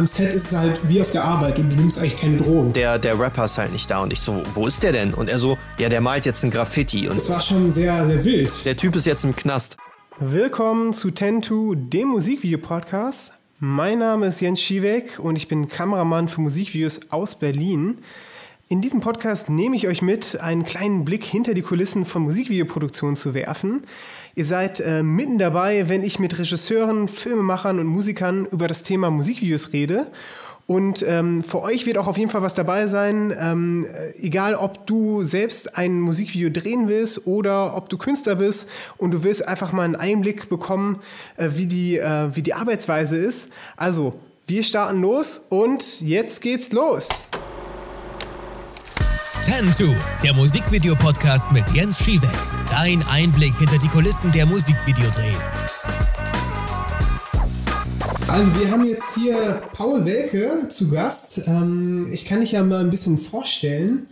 am Set ist es halt wie auf der Arbeit und du nimmst eigentlich keine Drogen. Der, der Rapper ist halt nicht da und ich so, wo ist der denn? Und er so, ja, der malt jetzt ein Graffiti. Und es war schon sehr, sehr wild. Der Typ ist jetzt im Knast. Willkommen zu Tentu, dem Musikvideo-Podcast. Mein Name ist Jens Schiewek und ich bin Kameramann für Musikvideos aus Berlin. In diesem Podcast nehme ich euch mit, einen kleinen Blick hinter die Kulissen von Musikvideoproduktionen zu werfen. Ihr seid äh, mitten dabei, wenn ich mit Regisseuren, Filmemachern und Musikern über das Thema Musikvideos rede. Und ähm, für euch wird auch auf jeden Fall was dabei sein, ähm, egal ob du selbst ein Musikvideo drehen willst oder ob du Künstler bist und du willst einfach mal einen Einblick bekommen, äh, wie, die, äh, wie die Arbeitsweise ist. Also, wir starten los und jetzt geht's los. Tantu, der Musikvideo-Podcast mit Jens Schiewek. Dein Einblick hinter die Kulissen der Musikvideodrehs. Also wir haben jetzt hier Paul Welke zu Gast. Ähm, ich kann dich ja mal ein bisschen vorstellen.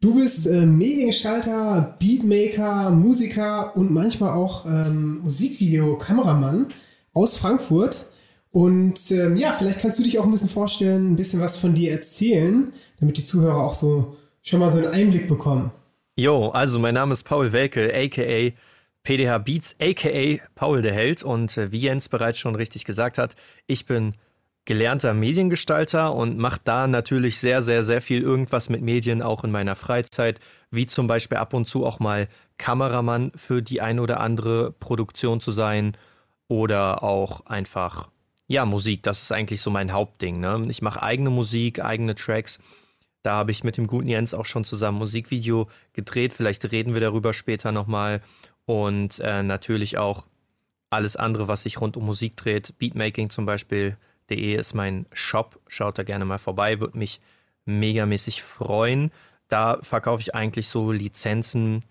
Du bist äh, Mediengestalter, Beatmaker, Musiker und manchmal auch ähm, Musikvideo-Kameramann aus Frankfurt. Und ähm, ja, vielleicht kannst du dich auch ein bisschen vorstellen, ein bisschen was von dir erzählen, damit die Zuhörer auch so schon mal so einen Einblick bekommen. Jo, also mein Name ist Paul Welke, aka PDH Beats, aka Paul der Held. Und äh, wie Jens bereits schon richtig gesagt hat, ich bin gelernter Mediengestalter und mache da natürlich sehr, sehr, sehr viel irgendwas mit Medien, auch in meiner Freizeit, wie zum Beispiel ab und zu auch mal Kameramann für die ein oder andere Produktion zu sein oder auch einfach, ja, Musik, das ist eigentlich so mein Hauptding. Ne? Ich mache eigene Musik, eigene Tracks da habe ich mit dem guten Jens auch schon zusammen Musikvideo gedreht. Vielleicht reden wir darüber später nochmal. Und äh, natürlich auch alles andere, was sich rund um Musik dreht. Beatmaking zum Beispiel.de ist mein Shop. Schaut da gerne mal vorbei. Würde mich megamäßig freuen. Da verkaufe ich eigentlich so Lizenzen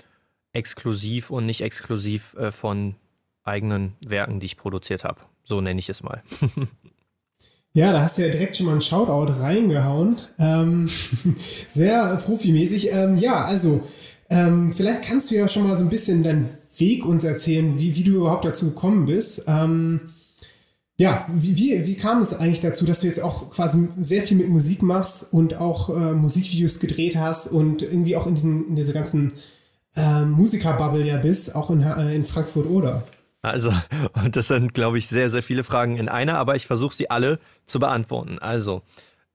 exklusiv und nicht exklusiv äh, von eigenen Werken, die ich produziert habe. So nenne ich es mal. Ja, da hast du ja direkt schon mal einen Shoutout reingehauen. Ähm, sehr profimäßig. Ähm, ja, also, ähm, vielleicht kannst du ja schon mal so ein bisschen deinen Weg uns erzählen, wie, wie du überhaupt dazu gekommen bist. Ähm, ja, wie, wie, wie kam es eigentlich dazu, dass du jetzt auch quasi sehr viel mit Musik machst und auch äh, Musikvideos gedreht hast und irgendwie auch in, diesen, in dieser ganzen äh, Musikerbubble ja bist, auch in, äh, in Frankfurt oder? Also, und das sind, glaube ich, sehr, sehr viele Fragen in einer, aber ich versuche sie alle zu beantworten. Also,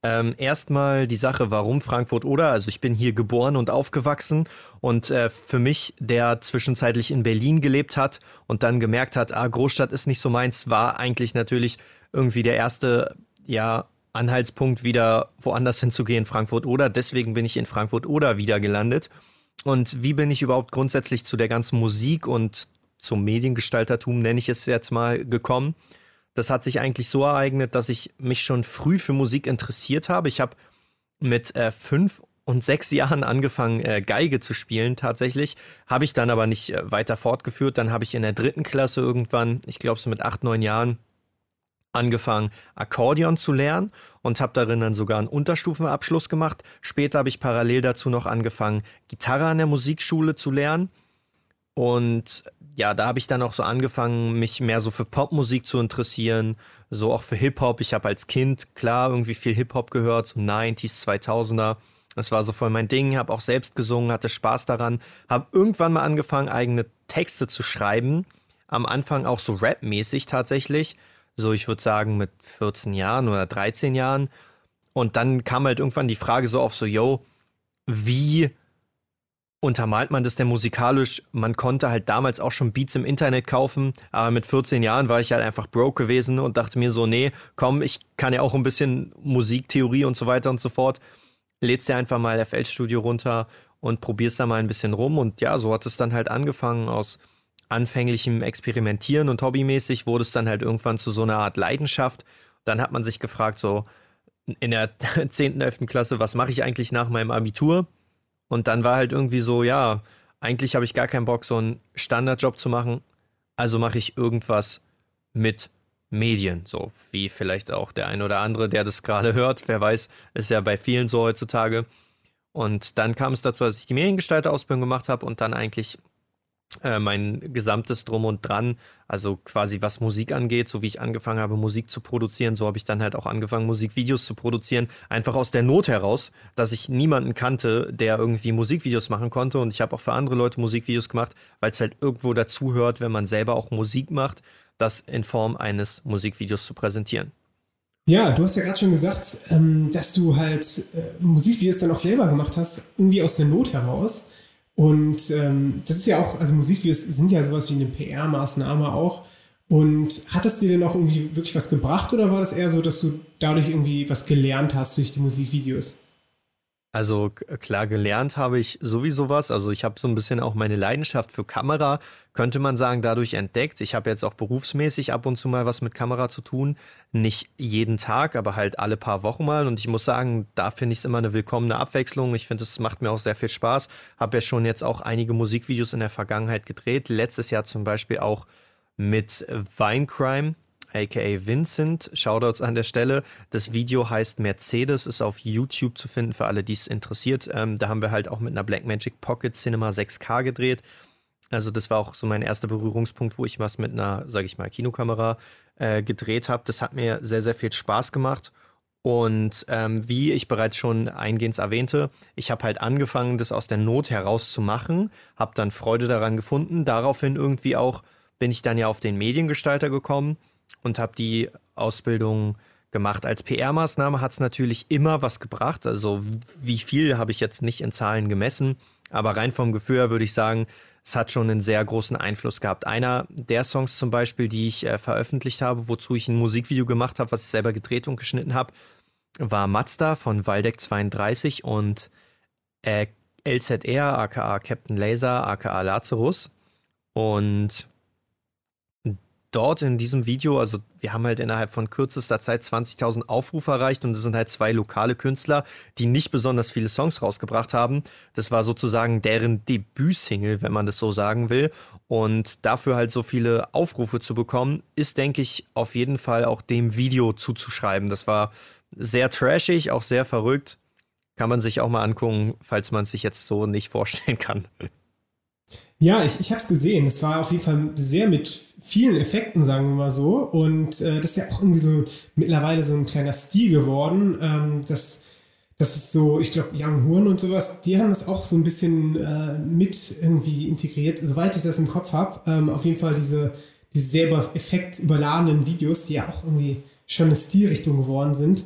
ähm, erstmal die Sache, warum Frankfurt oder? Also ich bin hier geboren und aufgewachsen und äh, für mich, der zwischenzeitlich in Berlin gelebt hat und dann gemerkt hat, ah, Großstadt ist nicht so meins, war eigentlich natürlich irgendwie der erste, ja, Anhaltspunkt, wieder woanders hinzugehen, Frankfurt oder. Deswegen bin ich in Frankfurt oder wieder gelandet. Und wie bin ich überhaupt grundsätzlich zu der ganzen Musik und zum Mediengestaltertum, nenne ich es jetzt mal, gekommen. Das hat sich eigentlich so ereignet, dass ich mich schon früh für Musik interessiert habe. Ich habe mit äh, fünf und sechs Jahren angefangen, äh, Geige zu spielen tatsächlich. Habe ich dann aber nicht äh, weiter fortgeführt. Dann habe ich in der dritten Klasse irgendwann, ich glaube so mit acht, neun Jahren, angefangen, Akkordeon zu lernen und habe darin dann sogar einen Unterstufenabschluss gemacht. Später habe ich parallel dazu noch angefangen, Gitarre an der Musikschule zu lernen. Und ja, da habe ich dann auch so angefangen, mich mehr so für Popmusik zu interessieren, so auch für Hip-Hop. Ich habe als Kind klar irgendwie viel Hip-Hop gehört, so 90s, 2000er. Das war so voll mein Ding, habe auch selbst gesungen, hatte Spaß daran, habe irgendwann mal angefangen, eigene Texte zu schreiben. Am Anfang auch so Rap-mäßig tatsächlich. So, ich würde sagen, mit 14 Jahren oder 13 Jahren. Und dann kam halt irgendwann die Frage so auf so, yo, wie untermalt man das denn musikalisch? Man konnte halt damals auch schon Beats im Internet kaufen, aber mit 14 Jahren war ich halt einfach broke gewesen und dachte mir so, nee, komm, ich kann ja auch ein bisschen Musiktheorie und so weiter und so fort. Lädst dir einfach mal FL Studio runter und probierst da mal ein bisschen rum und ja, so hat es dann halt angefangen aus anfänglichem Experimentieren und hobbymäßig wurde es dann halt irgendwann zu so einer Art Leidenschaft. Dann hat man sich gefragt, so in der 10., 11. Klasse, was mache ich eigentlich nach meinem Abitur? Und dann war halt irgendwie so, ja, eigentlich habe ich gar keinen Bock, so einen Standardjob zu machen. Also mache ich irgendwas mit Medien, so wie vielleicht auch der ein oder andere, der das gerade hört. Wer weiß, ist ja bei vielen so heutzutage. Und dann kam es dazu, dass ich die Mediengestalter-Ausbildung gemacht habe und dann eigentlich äh, mein gesamtes Drum und Dran, also quasi was Musik angeht, so wie ich angefangen habe, Musik zu produzieren, so habe ich dann halt auch angefangen, Musikvideos zu produzieren, einfach aus der Not heraus, dass ich niemanden kannte, der irgendwie Musikvideos machen konnte und ich habe auch für andere Leute Musikvideos gemacht, weil es halt irgendwo dazuhört, wenn man selber auch Musik macht, das in Form eines Musikvideos zu präsentieren. Ja, du hast ja gerade schon gesagt, ähm, dass du halt äh, Musikvideos dann auch selber gemacht hast, irgendwie aus der Not heraus. Und ähm, das ist ja auch, also Musikvideos sind ja sowas wie eine PR-Maßnahme auch. Und hat das dir denn auch irgendwie wirklich was gebracht oder war das eher so, dass du dadurch irgendwie was gelernt hast durch die Musikvideos? Also klar, gelernt habe ich sowieso was. Also ich habe so ein bisschen auch meine Leidenschaft für Kamera, könnte man sagen, dadurch entdeckt. Ich habe jetzt auch berufsmäßig ab und zu mal was mit Kamera zu tun. Nicht jeden Tag, aber halt alle paar Wochen mal. Und ich muss sagen, da finde ich es immer eine willkommene Abwechslung. Ich finde, es macht mir auch sehr viel Spaß. Habe ja schon jetzt auch einige Musikvideos in der Vergangenheit gedreht. Letztes Jahr zum Beispiel auch mit Vinecrime aka Vincent. Shoutouts an der Stelle. Das Video heißt Mercedes, ist auf YouTube zu finden für alle, die es interessiert. Ähm, da haben wir halt auch mit einer Blackmagic Pocket Cinema 6K gedreht. Also das war auch so mein erster Berührungspunkt, wo ich was mit einer, sage ich mal, Kinokamera äh, gedreht habe. Das hat mir sehr, sehr viel Spaß gemacht. Und ähm, wie ich bereits schon eingehend erwähnte, ich habe halt angefangen, das aus der Not heraus zu machen, habe dann Freude daran gefunden. Daraufhin irgendwie auch bin ich dann ja auf den Mediengestalter gekommen und habe die Ausbildung gemacht. Als PR-Maßnahme hat es natürlich immer was gebracht. Also wie viel habe ich jetzt nicht in Zahlen gemessen, aber rein vom Gefühl her würde ich sagen, es hat schon einen sehr großen Einfluss gehabt. Einer der Songs zum Beispiel, die ich äh, veröffentlicht habe, wozu ich ein Musikvideo gemacht habe, was ich selber gedreht und geschnitten habe, war Mazda von Waldeck 32 und äh, LZR, aka Captain Laser, aka Lazarus. Und dort in diesem Video, also wir haben halt innerhalb von kürzester Zeit 20.000 Aufrufe erreicht und es sind halt zwei lokale Künstler, die nicht besonders viele Songs rausgebracht haben. Das war sozusagen deren Debütsingle, wenn man das so sagen will. Und dafür halt so viele Aufrufe zu bekommen, ist, denke ich, auf jeden Fall auch dem Video zuzuschreiben. Das war sehr trashig, auch sehr verrückt. Kann man sich auch mal angucken, falls man es sich jetzt so nicht vorstellen kann. Ja, ich, ich habe es gesehen. Es war auf jeden Fall sehr mit vielen Effekten, sagen wir mal so. Und äh, das ist ja auch irgendwie so mittlerweile so ein kleiner Stil geworden. Ähm, das, das ist so, ich glaube, Young Horn und sowas, die haben das auch so ein bisschen äh, mit irgendwie integriert, soweit ich das im Kopf habe. Ähm, auf jeden Fall diese, diese sehr effektüberladenen Videos, die ja auch irgendwie schon eine Stilrichtung geworden sind.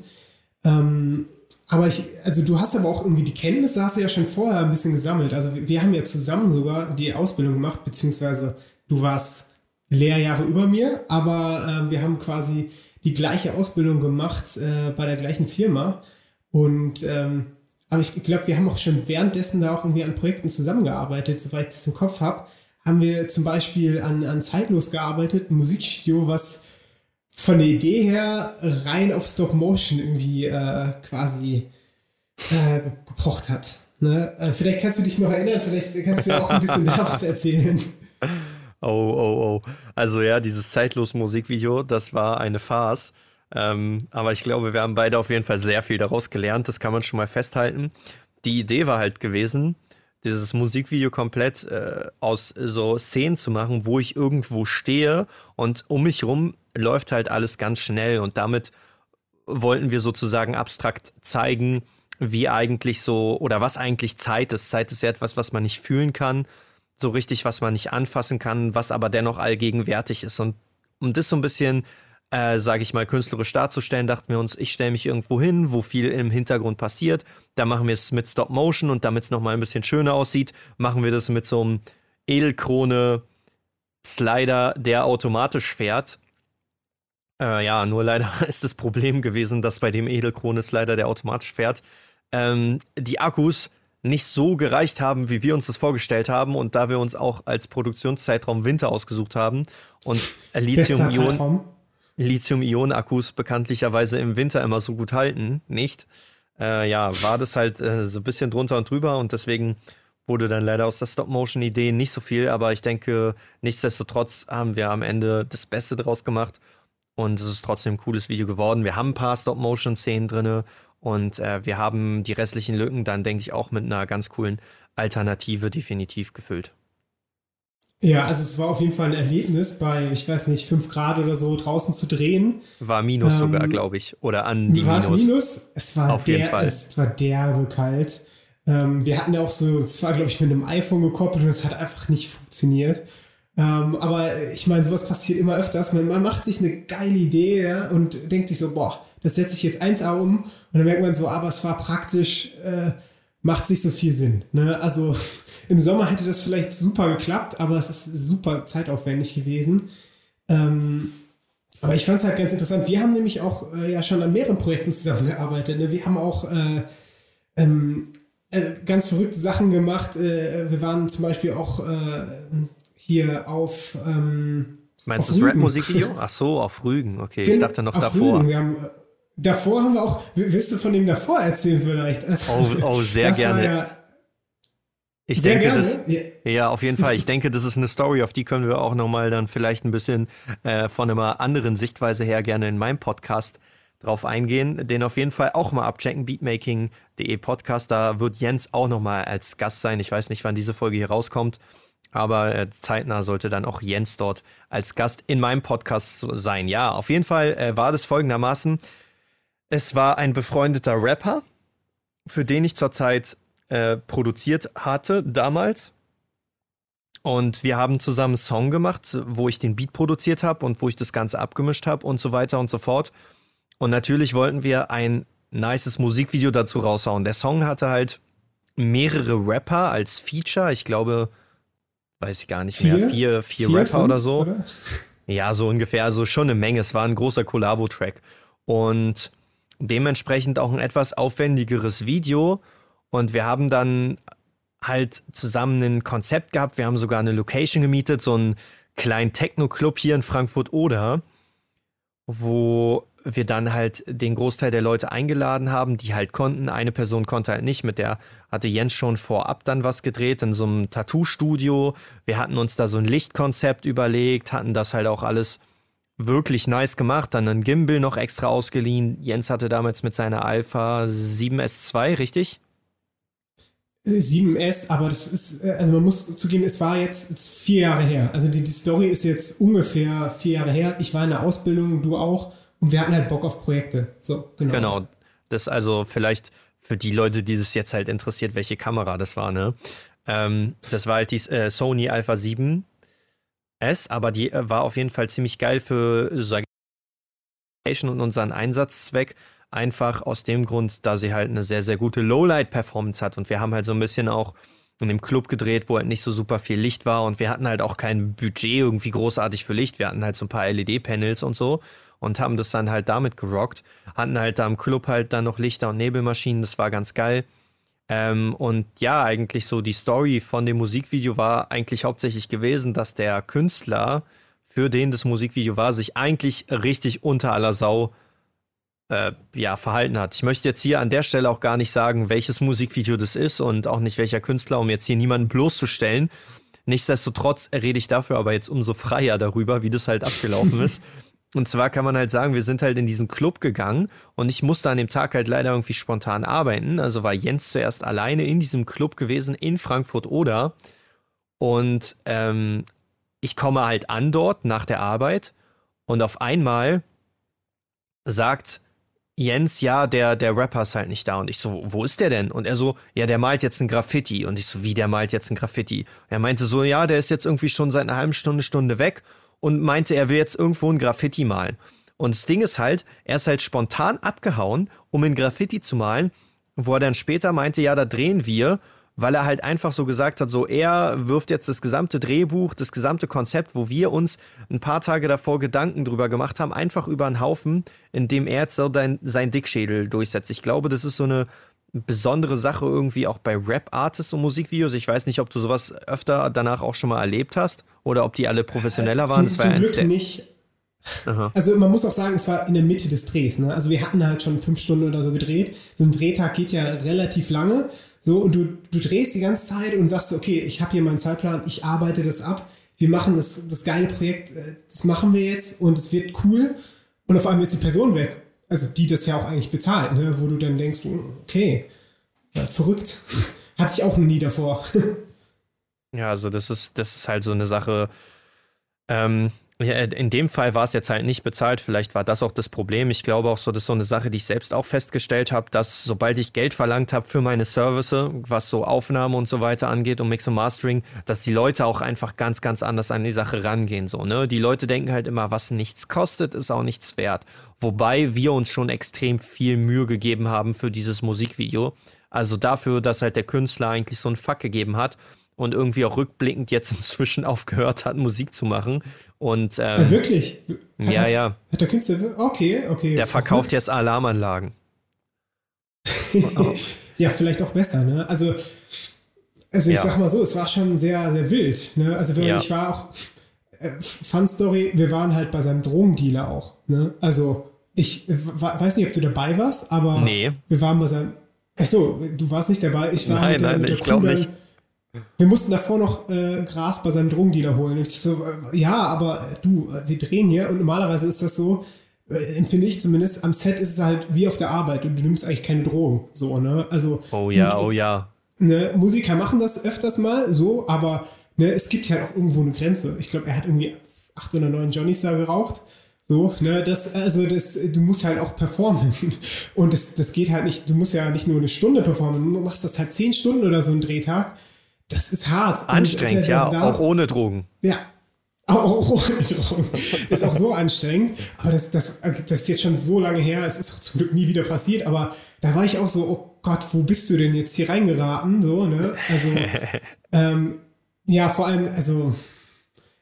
Ähm, aber ich, also du hast aber auch irgendwie die Kenntnisse, hast du ja schon vorher ein bisschen gesammelt. Also wir haben ja zusammen sogar die Ausbildung gemacht, beziehungsweise du warst Lehrjahre über mir, aber äh, wir haben quasi die gleiche Ausbildung gemacht äh, bei der gleichen Firma. Und ähm, aber ich glaube, wir haben auch schon währenddessen da auch irgendwie an Projekten zusammengearbeitet, soweit ich es im Kopf habe. Haben wir zum Beispiel an, an Zeitlos gearbeitet, ein Musikvideo, was von der Idee her rein auf Stop Motion irgendwie äh, quasi äh, gepocht hat. Ne? Äh, vielleicht kannst du dich noch erinnern, vielleicht kannst du auch ein bisschen daraus erzählen. Oh, oh, oh. Also ja, dieses zeitlos Musikvideo, das war eine Farce. Ähm, aber ich glaube, wir haben beide auf jeden Fall sehr viel daraus gelernt. Das kann man schon mal festhalten. Die Idee war halt gewesen, dieses Musikvideo komplett äh, aus so Szenen zu machen, wo ich irgendwo stehe und um mich rum läuft halt alles ganz schnell und damit wollten wir sozusagen abstrakt zeigen, wie eigentlich so oder was eigentlich Zeit ist. Zeit ist ja etwas, was man nicht fühlen kann, so richtig, was man nicht anfassen kann, was aber dennoch allgegenwärtig ist. Und um das so ein bisschen, äh, sage ich mal, künstlerisch darzustellen, dachten wir uns, ich stelle mich irgendwo hin, wo viel im Hintergrund passiert. Da machen wir es mit Stop Motion und damit es nochmal ein bisschen schöner aussieht, machen wir das mit so einem Edelkrone Slider, der automatisch fährt. Äh, ja, nur leider ist das Problem gewesen, dass bei dem Edelkrone Slider, der automatisch fährt, ähm, die Akkus nicht so gereicht haben, wie wir uns das vorgestellt haben. Und da wir uns auch als Produktionszeitraum Winter ausgesucht haben und Lithium-Ionen Lithium-Ionen-Akkus bekanntlicherweise im Winter immer so gut halten, nicht, äh, ja, war das halt äh, so ein bisschen drunter und drüber und deswegen wurde dann leider aus der Stop-Motion-Idee nicht so viel, aber ich denke, nichtsdestotrotz haben wir am Ende das Beste draus gemacht und es ist trotzdem ein cooles Video geworden. Wir haben ein paar Stop-Motion-Szenen drin und äh, wir haben die restlichen Lücken dann, denke ich, auch mit einer ganz coolen Alternative definitiv gefüllt. Ja, also es war auf jeden Fall ein Erlebnis, bei, ich weiß nicht, 5 Grad oder so draußen zu drehen. War Minus ähm, sogar, glaube ich. Oder an die war Minus. War es Minus? Es war, auf der, jeden Fall. es war derbe kalt. Ähm, wir hatten ja auch so, es war, glaube ich, mit einem iPhone gekoppelt und es hat einfach nicht funktioniert. Ähm, aber ich meine, sowas passiert immer öfters. Man, man macht sich eine geile Idee ja, und denkt sich so, boah, das setze ich jetzt eins um. Und dann merkt man so, aber es war praktisch, äh, macht sich so viel Sinn. Ne? Also im Sommer hätte das vielleicht super geklappt, aber es ist super zeitaufwendig gewesen. Ähm, aber ich fand es halt ganz interessant. Wir haben nämlich auch äh, ja schon an mehreren Projekten zusammengearbeitet. Ne? Wir haben auch äh, ähm, äh, ganz verrückte Sachen gemacht. Äh, wir waren zum Beispiel auch äh, hier auf. Ähm, Meinst du das Rap-Musikvideo? Ach so, auf Rügen, okay. ich dachte noch davor. Rügen. Wir haben, äh, davor haben wir auch. Willst du von dem davor erzählen, vielleicht? Also, oh, oh, sehr gerne. Ja, ich Sehr denke, gerne. Das, ja, auf jeden Fall. Ich denke, das ist eine Story, auf die können wir auch nochmal dann vielleicht ein bisschen äh, von einer anderen Sichtweise her gerne in meinem Podcast drauf eingehen. Den auf jeden Fall auch mal abchecken. Beatmaking.de Podcast. Da wird Jens auch nochmal als Gast sein. Ich weiß nicht, wann diese Folge hier rauskommt. Aber äh, zeitnah sollte dann auch Jens dort als Gast in meinem Podcast sein. Ja, auf jeden Fall äh, war das folgendermaßen. Es war ein befreundeter Rapper, für den ich zurzeit äh, produziert hatte damals. Und wir haben zusammen einen Song gemacht, wo ich den Beat produziert habe und wo ich das Ganze abgemischt habe und so weiter und so fort. Und natürlich wollten wir ein nices Musikvideo dazu raushauen. Der Song hatte halt mehrere Rapper als Feature. Ich glaube, weiß ich gar nicht vier? mehr, vier, vier, vier Rapper fünf, oder so. Oder? Ja, so ungefähr, also schon eine Menge. Es war ein großer Collabo-Track. Und dementsprechend auch ein etwas aufwendigeres Video. Und wir haben dann halt zusammen ein Konzept gehabt. Wir haben sogar eine Location gemietet, so einen kleinen Techno-Club hier in Frankfurt-Oder, wo wir dann halt den Großteil der Leute eingeladen haben, die halt konnten. Eine Person konnte halt nicht, mit der hatte Jens schon vorab dann was gedreht in so einem Tattoo-Studio. Wir hatten uns da so ein Lichtkonzept überlegt, hatten das halt auch alles wirklich nice gemacht. Dann ein Gimbal noch extra ausgeliehen. Jens hatte damals mit seiner Alpha 7S2, richtig? 7S, aber das ist, äh, also man muss zugeben, es war jetzt ist vier Jahre her. Also die, die Story ist jetzt ungefähr vier Jahre her. Ich war in der Ausbildung, du auch. Und wir hatten halt Bock auf Projekte. So, genau. Genau. Das also vielleicht für die Leute, die es jetzt halt interessiert, welche Kamera das war, ne? Ähm, das war halt die äh, Sony Alpha 7 S, aber die äh, war auf jeden Fall ziemlich geil für und unseren Einsatzzweck. Einfach aus dem Grund, da sie halt eine sehr, sehr gute Lowlight-Performance hat. Und wir haben halt so ein bisschen auch in dem Club gedreht, wo halt nicht so super viel Licht war. Und wir hatten halt auch kein Budget irgendwie großartig für Licht. Wir hatten halt so ein paar LED-Panels und so und haben das dann halt damit gerockt. Hatten halt da im Club halt dann noch Lichter und Nebelmaschinen, das war ganz geil. Ähm, und ja, eigentlich so die Story von dem Musikvideo war eigentlich hauptsächlich gewesen, dass der Künstler, für den das Musikvideo war, sich eigentlich richtig unter aller Sau äh, ja, verhalten hat. Ich möchte jetzt hier an der Stelle auch gar nicht sagen, welches Musikvideo das ist und auch nicht welcher Künstler, um jetzt hier niemanden bloßzustellen. Nichtsdestotrotz rede ich dafür aber jetzt umso freier darüber, wie das halt abgelaufen ist. Und zwar kann man halt sagen, wir sind halt in diesen Club gegangen und ich musste an dem Tag halt leider irgendwie spontan arbeiten. Also war Jens zuerst alleine in diesem Club gewesen in Frankfurt oder. Und ähm, ich komme halt an dort nach der Arbeit und auf einmal sagt Jens, ja, der, der Rapper ist halt nicht da. Und ich so, wo ist der denn? Und er so, ja, der malt jetzt ein Graffiti. Und ich so, wie, der malt jetzt ein Graffiti? er meinte so, ja, der ist jetzt irgendwie schon seit einer halben Stunde, Stunde weg und meinte, er will jetzt irgendwo ein Graffiti malen. Und das Ding ist halt, er ist halt spontan abgehauen, um ein Graffiti zu malen, wo er dann später meinte, ja, da drehen wir, weil er halt einfach so gesagt hat, so er wirft jetzt das gesamte Drehbuch, das gesamte Konzept, wo wir uns ein paar Tage davor Gedanken drüber gemacht haben, einfach über einen Haufen, in dem er jetzt so dein, sein Dickschädel durchsetzt. Ich glaube, das ist so eine besondere Sache irgendwie auch bei Rap-Artists und Musikvideos. Ich weiß nicht, ob du sowas öfter danach auch schon mal erlebt hast oder ob die alle professioneller waren. Zum, das war zum Glück nicht. Aha. Also man muss auch sagen, es war in der Mitte des Drehs. Ne? Also wir hatten halt schon fünf Stunden oder so gedreht. So ein Drehtag geht ja relativ lange. So und du, du drehst die ganze Zeit und sagst, okay, ich habe hier meinen Zeitplan, ich arbeite das ab. Wir machen das, das geile Projekt, äh, das machen wir jetzt und es wird cool. Und auf einmal ist die Person weg also die das ja auch eigentlich bezahlt, ne? wo du dann denkst, okay, verrückt. Hatte ich auch noch nie davor. Ja, also das ist, das ist halt so eine Sache. Ähm, in dem Fall war es jetzt halt nicht bezahlt. Vielleicht war das auch das Problem. Ich glaube auch so, das ist so eine Sache, die ich selbst auch festgestellt habe, dass sobald ich Geld verlangt habe für meine Services, was so Aufnahme und so weiter angeht und Mix und Mastering, dass die Leute auch einfach ganz, ganz anders an die Sache rangehen. So, ne? Die Leute denken halt immer, was nichts kostet, ist auch nichts wert. Wobei wir uns schon extrem viel Mühe gegeben haben für dieses Musikvideo. Also dafür, dass halt der Künstler eigentlich so einen Fuck gegeben hat und irgendwie auch rückblickend jetzt inzwischen aufgehört hat, Musik zu machen. Und, ähm, ja, wirklich? Hat, ja, ja. Hat der Künstler, okay, okay. Der verkauft jetzt Alarmanlagen. ja, vielleicht auch besser, ne? Also, also ich ja. sag mal so, es war schon sehr, sehr wild, ne? Also ja. ich war auch, äh, Fun Story, wir waren halt bei seinem Drogendealer auch, ne? Also, ich weiß nicht, ob du dabei warst, aber nee. wir waren bei seinem, achso, du warst nicht dabei, ich war nein, mit der, nein, mit der ich glaube nicht wir mussten davor noch äh, Gras bei seinem Drogendealer holen. Und ich so, äh, ja, aber du, äh, wir drehen hier und normalerweise ist das so, äh, empfinde ich zumindest, am Set ist es halt wie auf der Arbeit und du nimmst eigentlich keine Drogen. So, ne? Also. Oh ja, oh ja. Ne, Musiker machen das öfters mal so, aber ne, es gibt halt auch irgendwo eine Grenze. Ich glaube, er hat irgendwie acht oder neun Johnnies da geraucht. So, ne, das, also das, du musst halt auch performen. Und das, das geht halt nicht, du musst ja nicht nur eine Stunde performen, du machst das halt zehn Stunden oder so einen Drehtag das ist hart. Anstrengend, und, äh, ja, da, auch ohne Drogen. Ja, auch ohne Drogen. ist auch so anstrengend. Aber das, das, das ist jetzt schon so lange her. Es ist auch zum Glück nie wieder passiert. Aber da war ich auch so, oh Gott, wo bist du denn jetzt hier reingeraten? So, ne? Also, ähm, ja, vor allem, also,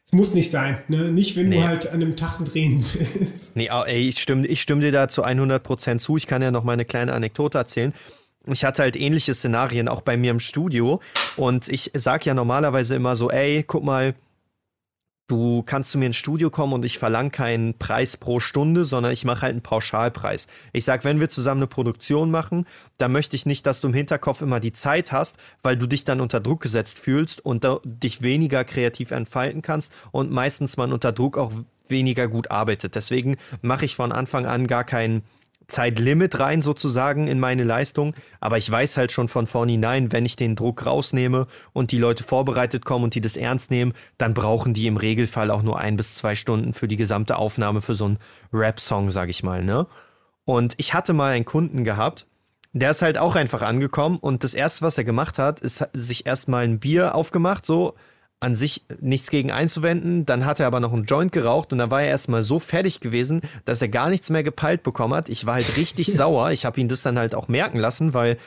es muss nicht sein, ne? Nicht, wenn nee. du halt an einem Tag drehen willst. Nee, ey, ich stimme, ich stimme dir da zu 100% zu. Ich kann ja noch mal eine kleine Anekdote erzählen ich hatte halt ähnliche Szenarien auch bei mir im Studio und ich sag ja normalerweise immer so, ey, guck mal, du kannst zu mir ins Studio kommen und ich verlange keinen Preis pro Stunde, sondern ich mache halt einen Pauschalpreis. Ich sag, wenn wir zusammen eine Produktion machen, dann möchte ich nicht, dass du im Hinterkopf immer die Zeit hast, weil du dich dann unter Druck gesetzt fühlst und dich weniger kreativ entfalten kannst und meistens man unter Druck auch weniger gut arbeitet. Deswegen mache ich von Anfang an gar keinen Zeitlimit rein sozusagen in meine Leistung, aber ich weiß halt schon von vornherein, wenn ich den Druck rausnehme und die Leute vorbereitet kommen und die das ernst nehmen, dann brauchen die im Regelfall auch nur ein bis zwei Stunden für die gesamte Aufnahme für so einen Rap-Song, sag ich mal, ne? Und ich hatte mal einen Kunden gehabt, der ist halt auch einfach angekommen und das erste, was er gemacht hat, ist sich erstmal ein Bier aufgemacht, so an sich nichts gegen einzuwenden. Dann hat er aber noch einen Joint geraucht und dann war er erstmal so fertig gewesen, dass er gar nichts mehr gepeilt bekommen hat. Ich war halt richtig sauer. Ich habe ihn das dann halt auch merken lassen, weil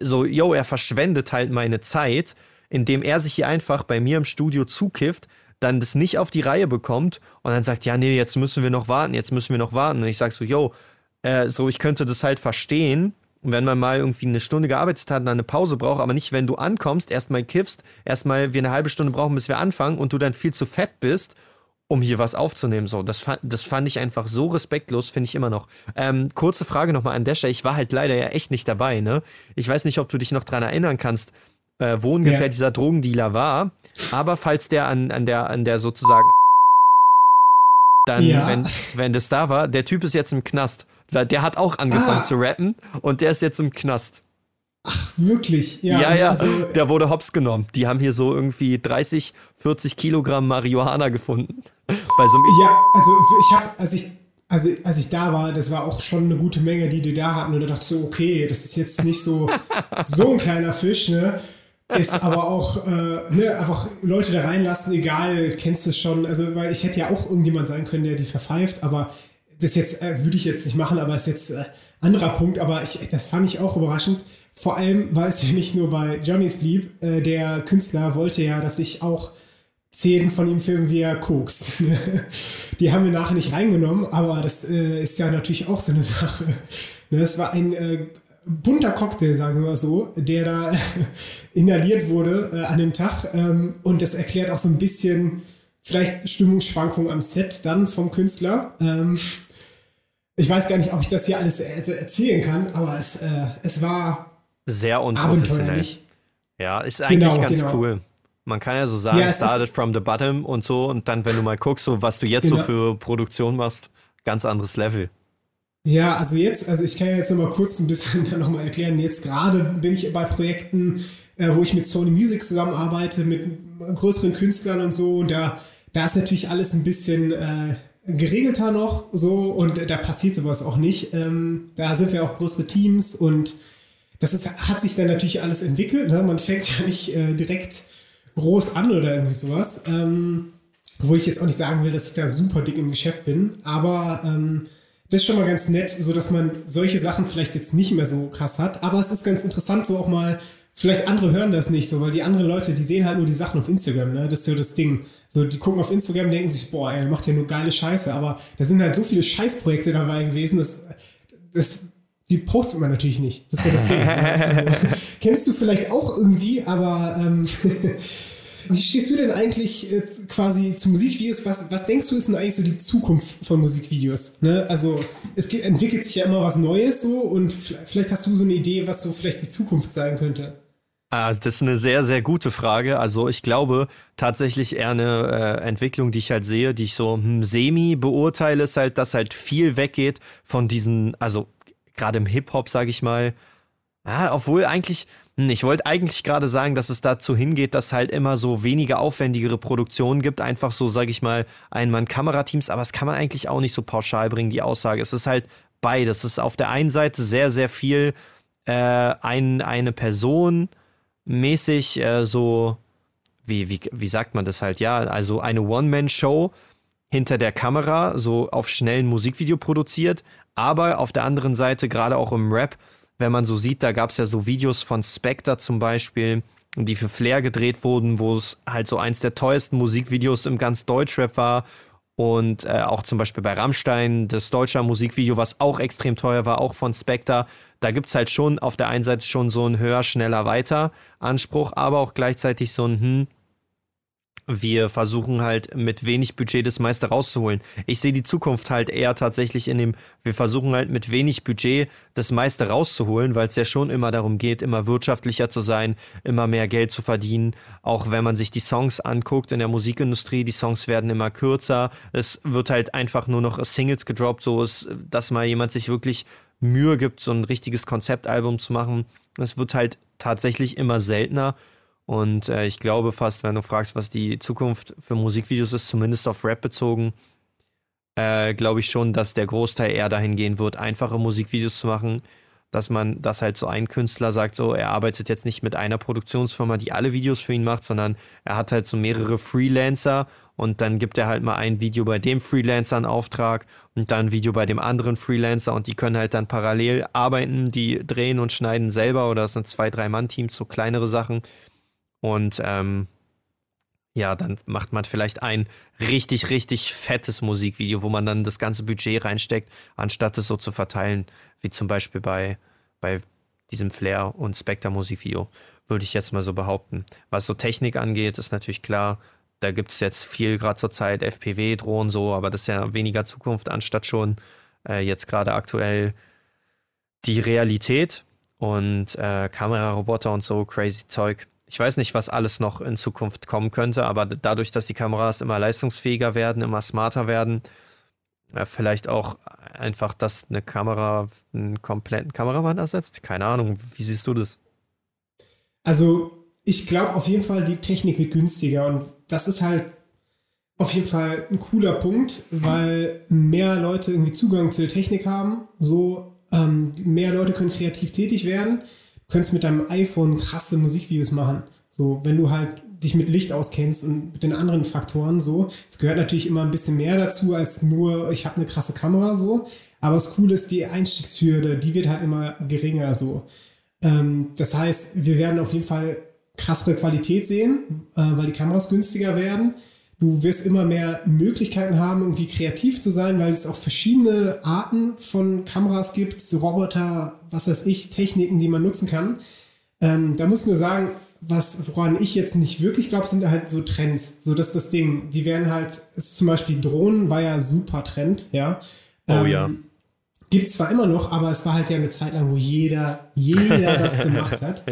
so, yo, er verschwendet halt meine Zeit, indem er sich hier einfach bei mir im Studio zukifft, dann das nicht auf die Reihe bekommt und dann sagt, ja, nee, jetzt müssen wir noch warten, jetzt müssen wir noch warten. Und ich sag so, yo, äh, so, ich könnte das halt verstehen, und wenn man mal irgendwie eine Stunde gearbeitet hat und dann eine Pause braucht, aber nicht, wenn du ankommst, erstmal kiffst, erstmal wir eine halbe Stunde brauchen, bis wir anfangen und du dann viel zu fett bist, um hier was aufzunehmen. So, das, fand, das fand ich einfach so respektlos, finde ich immer noch. Ähm, kurze Frage nochmal an Stelle. Ich war halt leider ja echt nicht dabei, ne? Ich weiß nicht, ob du dich noch dran erinnern kannst, äh, wo ungefähr ja. dieser Drogendealer war. Aber falls der an, an der, an der sozusagen dann, ja. wenn, wenn das da war, der Typ ist jetzt im Knast. Der hat auch angefangen ah. zu rappen und der ist jetzt im Knast. Ach, wirklich? Ja, ja, ja. Also, der wurde hops genommen. Die haben hier so irgendwie 30, 40 Kilogramm Marihuana gefunden. Bei so ja, also ich habe, als ich, also als ich da war, das war auch schon eine gute Menge, die die da hatten. Und da dachte so, okay, das ist jetzt nicht so, so ein kleiner Fisch, ne? Ist aber auch, äh, ne, einfach Leute da reinlassen, egal, kennst du es schon. Also, weil ich hätte ja auch irgendjemand sein können, der die verpfeift, aber das jetzt äh, würde ich jetzt nicht machen, aber ist jetzt äh, anderer Punkt. Aber ich, das fand ich auch überraschend. Vor allem, weil es nicht nur bei Johnny's blieb. Äh, der Künstler wollte ja, dass ich auch Szenen von ihm filmen, wie er kokst. Die haben wir nachher nicht reingenommen, aber das äh, ist ja natürlich auch so eine Sache. Ne, es war ein äh, bunter Cocktail, sagen wir mal so, der da inhaliert wurde äh, an dem Tag. Ähm, und das erklärt auch so ein bisschen vielleicht Stimmungsschwankungen am Set dann vom Künstler. Ähm, ich weiß gar nicht, ob ich das hier alles also erzählen kann, aber es, äh, es war sehr abenteuerlich. Ja, ist eigentlich genau, ganz genau. cool. Man kann ja so sagen, ja, started from the bottom und so und dann, wenn du mal guckst, so was du jetzt genau. so für Produktion machst, ganz anderes Level. Ja, also jetzt, also ich kann ja jetzt noch mal kurz ein bisschen noch mal erklären. Jetzt gerade bin ich bei Projekten, äh, wo ich mit Sony Music zusammenarbeite, mit größeren Künstlern und so. Und da, da ist natürlich alles ein bisschen äh, geregelter noch so und da passiert sowas auch nicht. Ähm, da sind wir auch größere Teams und das ist, hat sich dann natürlich alles entwickelt. Ne? Man fängt ja nicht äh, direkt groß an oder irgendwie sowas. Ähm, wo ich jetzt auch nicht sagen will, dass ich da super dick im Geschäft bin, aber ähm, das ist schon mal ganz nett, so dass man solche Sachen vielleicht jetzt nicht mehr so krass hat. Aber es ist ganz interessant, so auch mal, vielleicht andere hören das nicht so, weil die anderen Leute, die sehen halt nur die Sachen auf Instagram, ne? Das ist so das Ding. So, die gucken auf Instagram, denken sich, boah, er macht ja nur geile Scheiße, aber da sind halt so viele Scheißprojekte dabei gewesen, dass das die postet man natürlich nicht. Das ist ja das Ding. Also, kennst du vielleicht auch irgendwie, aber ähm, wie stehst du denn eigentlich quasi zu Musikvideos? Was, was denkst du ist denn eigentlich so die Zukunft von Musikvideos? Ne? Also es entwickelt sich ja immer was Neues so und vielleicht hast du so eine Idee, was so vielleicht die Zukunft sein könnte. Ah, das ist eine sehr, sehr gute Frage. Also ich glaube tatsächlich eher eine äh, Entwicklung, die ich halt sehe, die ich so hm, semi beurteile, ist halt, dass halt viel weggeht von diesen, also gerade im Hip-Hop, sage ich mal. Ja, obwohl eigentlich, ich wollte eigentlich gerade sagen, dass es dazu hingeht, dass halt immer so weniger aufwendigere Produktionen gibt, einfach so, sage ich mal, Ein-Mann-Kamerateams, aber das kann man eigentlich auch nicht so pauschal bringen, die Aussage. Es ist halt beides. Es ist auf der einen Seite sehr, sehr viel äh, ein, eine Person mäßig äh, so, wie, wie, wie sagt man das halt, ja, also eine One-Man-Show hinter der Kamera, so auf schnellen Musikvideo produziert, aber auf der anderen Seite, gerade auch im Rap, wenn man so sieht, da gab es ja so Videos von Spectre zum Beispiel, die für Flair gedreht wurden, wo es halt so eins der teuersten Musikvideos im ganz Deutschrap war. Und äh, auch zum Beispiel bei Rammstein, das deutsche Musikvideo, was auch extrem teuer war, auch von Spectre. Da gibt es halt schon auf der einen Seite schon so einen höher, schneller, weiter Anspruch, aber auch gleichzeitig so ein, hm, wir versuchen halt mit wenig Budget das meiste rauszuholen. Ich sehe die Zukunft halt eher tatsächlich in dem, wir versuchen halt mit wenig Budget das meiste rauszuholen, weil es ja schon immer darum geht, immer wirtschaftlicher zu sein, immer mehr Geld zu verdienen. Auch wenn man sich die Songs anguckt in der Musikindustrie, die Songs werden immer kürzer. Es wird halt einfach nur noch Singles gedroppt, so ist, dass mal jemand sich wirklich Mühe gibt, so ein richtiges Konzeptalbum zu machen. Es wird halt tatsächlich immer seltener. Und äh, ich glaube fast, wenn du fragst, was die Zukunft für Musikvideos ist, zumindest auf Rap bezogen, äh, glaube ich schon, dass der Großteil eher dahin gehen wird, einfache Musikvideos zu machen. Dass man, dass halt so ein Künstler sagt, so, er arbeitet jetzt nicht mit einer Produktionsfirma, die alle Videos für ihn macht, sondern er hat halt so mehrere Freelancer und dann gibt er halt mal ein Video bei dem Freelancer einen Auftrag und dann ein Video bei dem anderen Freelancer und die können halt dann parallel arbeiten, die drehen und schneiden selber oder es sind zwei, drei Mann-Teams, so kleinere Sachen. Und ähm, ja, dann macht man vielleicht ein richtig, richtig fettes Musikvideo, wo man dann das ganze Budget reinsteckt, anstatt es so zu verteilen, wie zum Beispiel bei, bei diesem Flair und Spectre Musikvideo, würde ich jetzt mal so behaupten. Was so Technik angeht, ist natürlich klar, da gibt es jetzt viel gerade zur Zeit, FPV-Drohnen so, aber das ist ja weniger Zukunft, anstatt schon äh, jetzt gerade aktuell die Realität und äh, Kameraroboter und so, crazy Zeug. Ich weiß nicht, was alles noch in Zukunft kommen könnte, aber dadurch, dass die Kameras immer leistungsfähiger werden, immer smarter werden, äh, vielleicht auch einfach, dass eine Kamera einen kompletten Kameramann ersetzt. Keine Ahnung, wie siehst du das? Also, ich glaube auf jeden Fall, die Technik wird günstiger und das ist halt auf jeden Fall ein cooler Punkt, weil mehr Leute irgendwie Zugang zu der Technik haben. So, ähm, mehr Leute können kreativ tätig werden könntest mit deinem iPhone krasse Musikvideos machen. So, wenn du halt dich mit Licht auskennst und mit den anderen Faktoren so. Es gehört natürlich immer ein bisschen mehr dazu als nur, ich habe eine krasse Kamera so. Aber das Coole ist, die Einstiegshürde, die wird halt immer geringer so. Ähm, das heißt, wir werden auf jeden Fall krassere Qualität sehen, äh, weil die Kameras günstiger werden. Du wirst immer mehr Möglichkeiten haben, irgendwie kreativ zu sein, weil es auch verschiedene Arten von Kameras gibt, Roboter, was weiß ich, Techniken, die man nutzen kann. Ähm, da muss ich nur sagen, was, woran ich jetzt nicht wirklich glaube, sind halt so Trends. So, das ist das Ding. Die werden halt, ist zum Beispiel Drohnen war ja super Trend, ja. Oh ähm, ja. Gibt es zwar immer noch, aber es war halt ja eine Zeit lang, wo jeder, jeder das gemacht hat.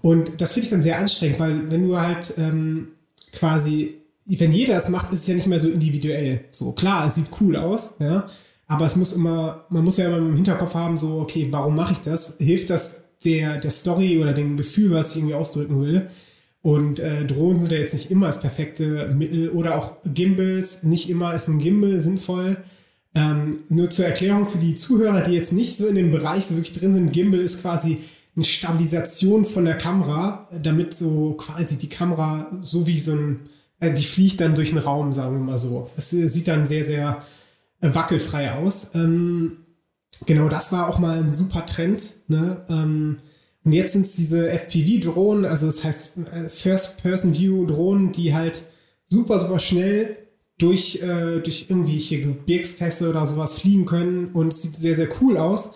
Und das finde ich dann sehr anstrengend, weil wenn du halt ähm, quasi wenn jeder es macht, ist es ja nicht mehr so individuell. So, klar, es sieht cool aus, ja. Aber es muss immer, man muss ja immer im Hinterkopf haben, so, okay, warum mache ich das? Hilft das der, der Story oder dem Gefühl, was ich irgendwie ausdrücken will? Und äh, Drohnen sind ja jetzt nicht immer das perfekte Mittel oder auch Gimbals. Nicht immer ist ein Gimbal sinnvoll. Ähm, nur zur Erklärung für die Zuhörer, die jetzt nicht so in dem Bereich so wirklich drin sind. Gimbal ist quasi eine Stabilisation von der Kamera, damit so quasi die Kamera so wie so ein, die fliegt dann durch den Raum, sagen wir mal so. Es äh, sieht dann sehr, sehr äh, wackelfrei aus. Ähm, genau, das war auch mal ein super Trend. Ne? Ähm, und jetzt sind es diese FPV-Drohnen, also das heißt äh, First-Person-View-Drohnen, die halt super, super schnell durch, äh, durch irgendwelche Gebirgspässe oder sowas fliegen können und es sieht sehr, sehr cool aus.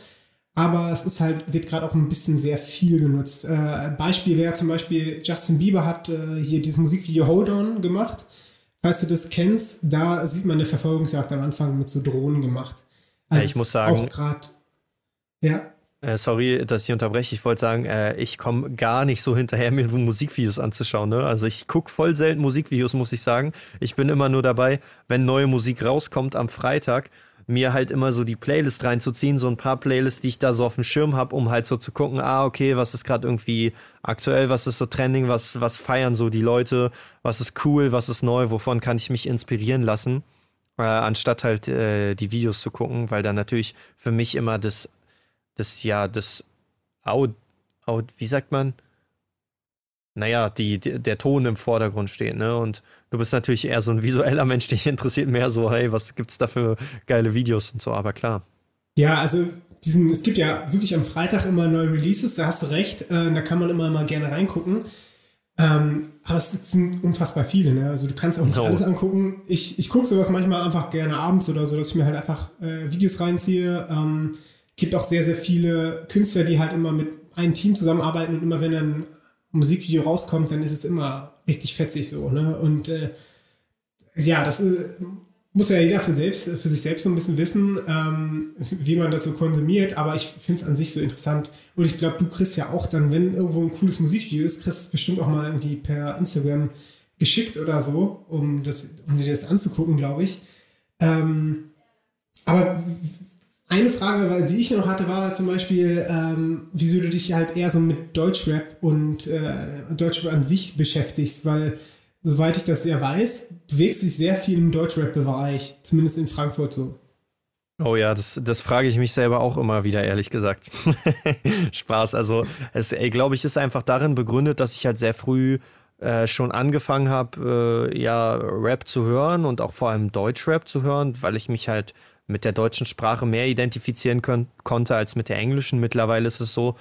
Aber es ist halt, wird gerade auch ein bisschen sehr viel genutzt. Äh, Beispiel wäre zum Beispiel, Justin Bieber hat äh, hier dieses Musikvideo Hold On gemacht. Falls du das kennst, da sieht man eine Verfolgungsjagd am Anfang mit so Drohnen gemacht. Also ja, ich muss sagen, auch gerade, ja. Äh, sorry, dass ich unterbreche. Ich wollte sagen, äh, ich komme gar nicht so hinterher, mir Musikvideos anzuschauen. Ne? Also ich gucke voll selten Musikvideos, muss ich sagen. Ich bin immer nur dabei, wenn neue Musik rauskommt am Freitag, mir halt immer so die Playlist reinzuziehen, so ein paar Playlists, die ich da so auf dem Schirm habe, um halt so zu gucken, ah, okay, was ist gerade irgendwie aktuell, was ist so trending, was, was feiern so die Leute, was ist cool, was ist neu, wovon kann ich mich inspirieren lassen, äh, anstatt halt äh, die Videos zu gucken, weil dann natürlich für mich immer das das ja, das Aud, Aud, wie sagt man? Naja, die, die, der Ton im Vordergrund steht, ne? Und du bist natürlich eher so ein visueller Mensch, dich interessiert mehr so, hey, was gibt's da für geile Videos und so, aber klar. Ja, also diesen, es gibt ja wirklich am Freitag immer neue Releases, da hast du recht, äh, da kann man immer mal gerne reingucken. Ähm, aber es sind unfassbar viele, ne? Also du kannst auch nicht no. alles angucken. Ich, ich gucke sowas manchmal einfach gerne abends oder so, dass ich mir halt einfach äh, Videos reinziehe. Ähm, gibt auch sehr, sehr viele Künstler, die halt immer mit einem Team zusammenarbeiten und immer wenn ein Musikvideo rauskommt, dann ist es immer richtig fetzig so. Ne? Und äh, ja, das äh, muss ja jeder für, selbst, für sich selbst so ein bisschen wissen, ähm, wie man das so konsumiert, aber ich finde es an sich so interessant. Und ich glaube, du kriegst ja auch dann, wenn irgendwo ein cooles Musikvideo ist, kriegst du es bestimmt auch mal irgendwie per Instagram geschickt oder so, um, das, um dir das anzugucken, glaube ich. Ähm, aber eine Frage, die ich noch hatte, war zum Beispiel, ähm, wieso du dich halt eher so mit Deutschrap und äh, Deutschrap an sich beschäftigst, weil soweit ich das ja weiß, bewegst du dich sehr viel im Deutschrap-Bereich, zumindest in Frankfurt so. Oh ja, das, das frage ich mich selber auch immer wieder, ehrlich gesagt. Spaß. Also, es, glaube ich, ist einfach darin begründet, dass ich halt sehr früh äh, schon angefangen habe, äh, ja, Rap zu hören und auch vor allem Deutschrap zu hören, weil ich mich halt mit der deutschen Sprache mehr identifizieren können, konnte als mit der englischen. Mittlerweile ist es so.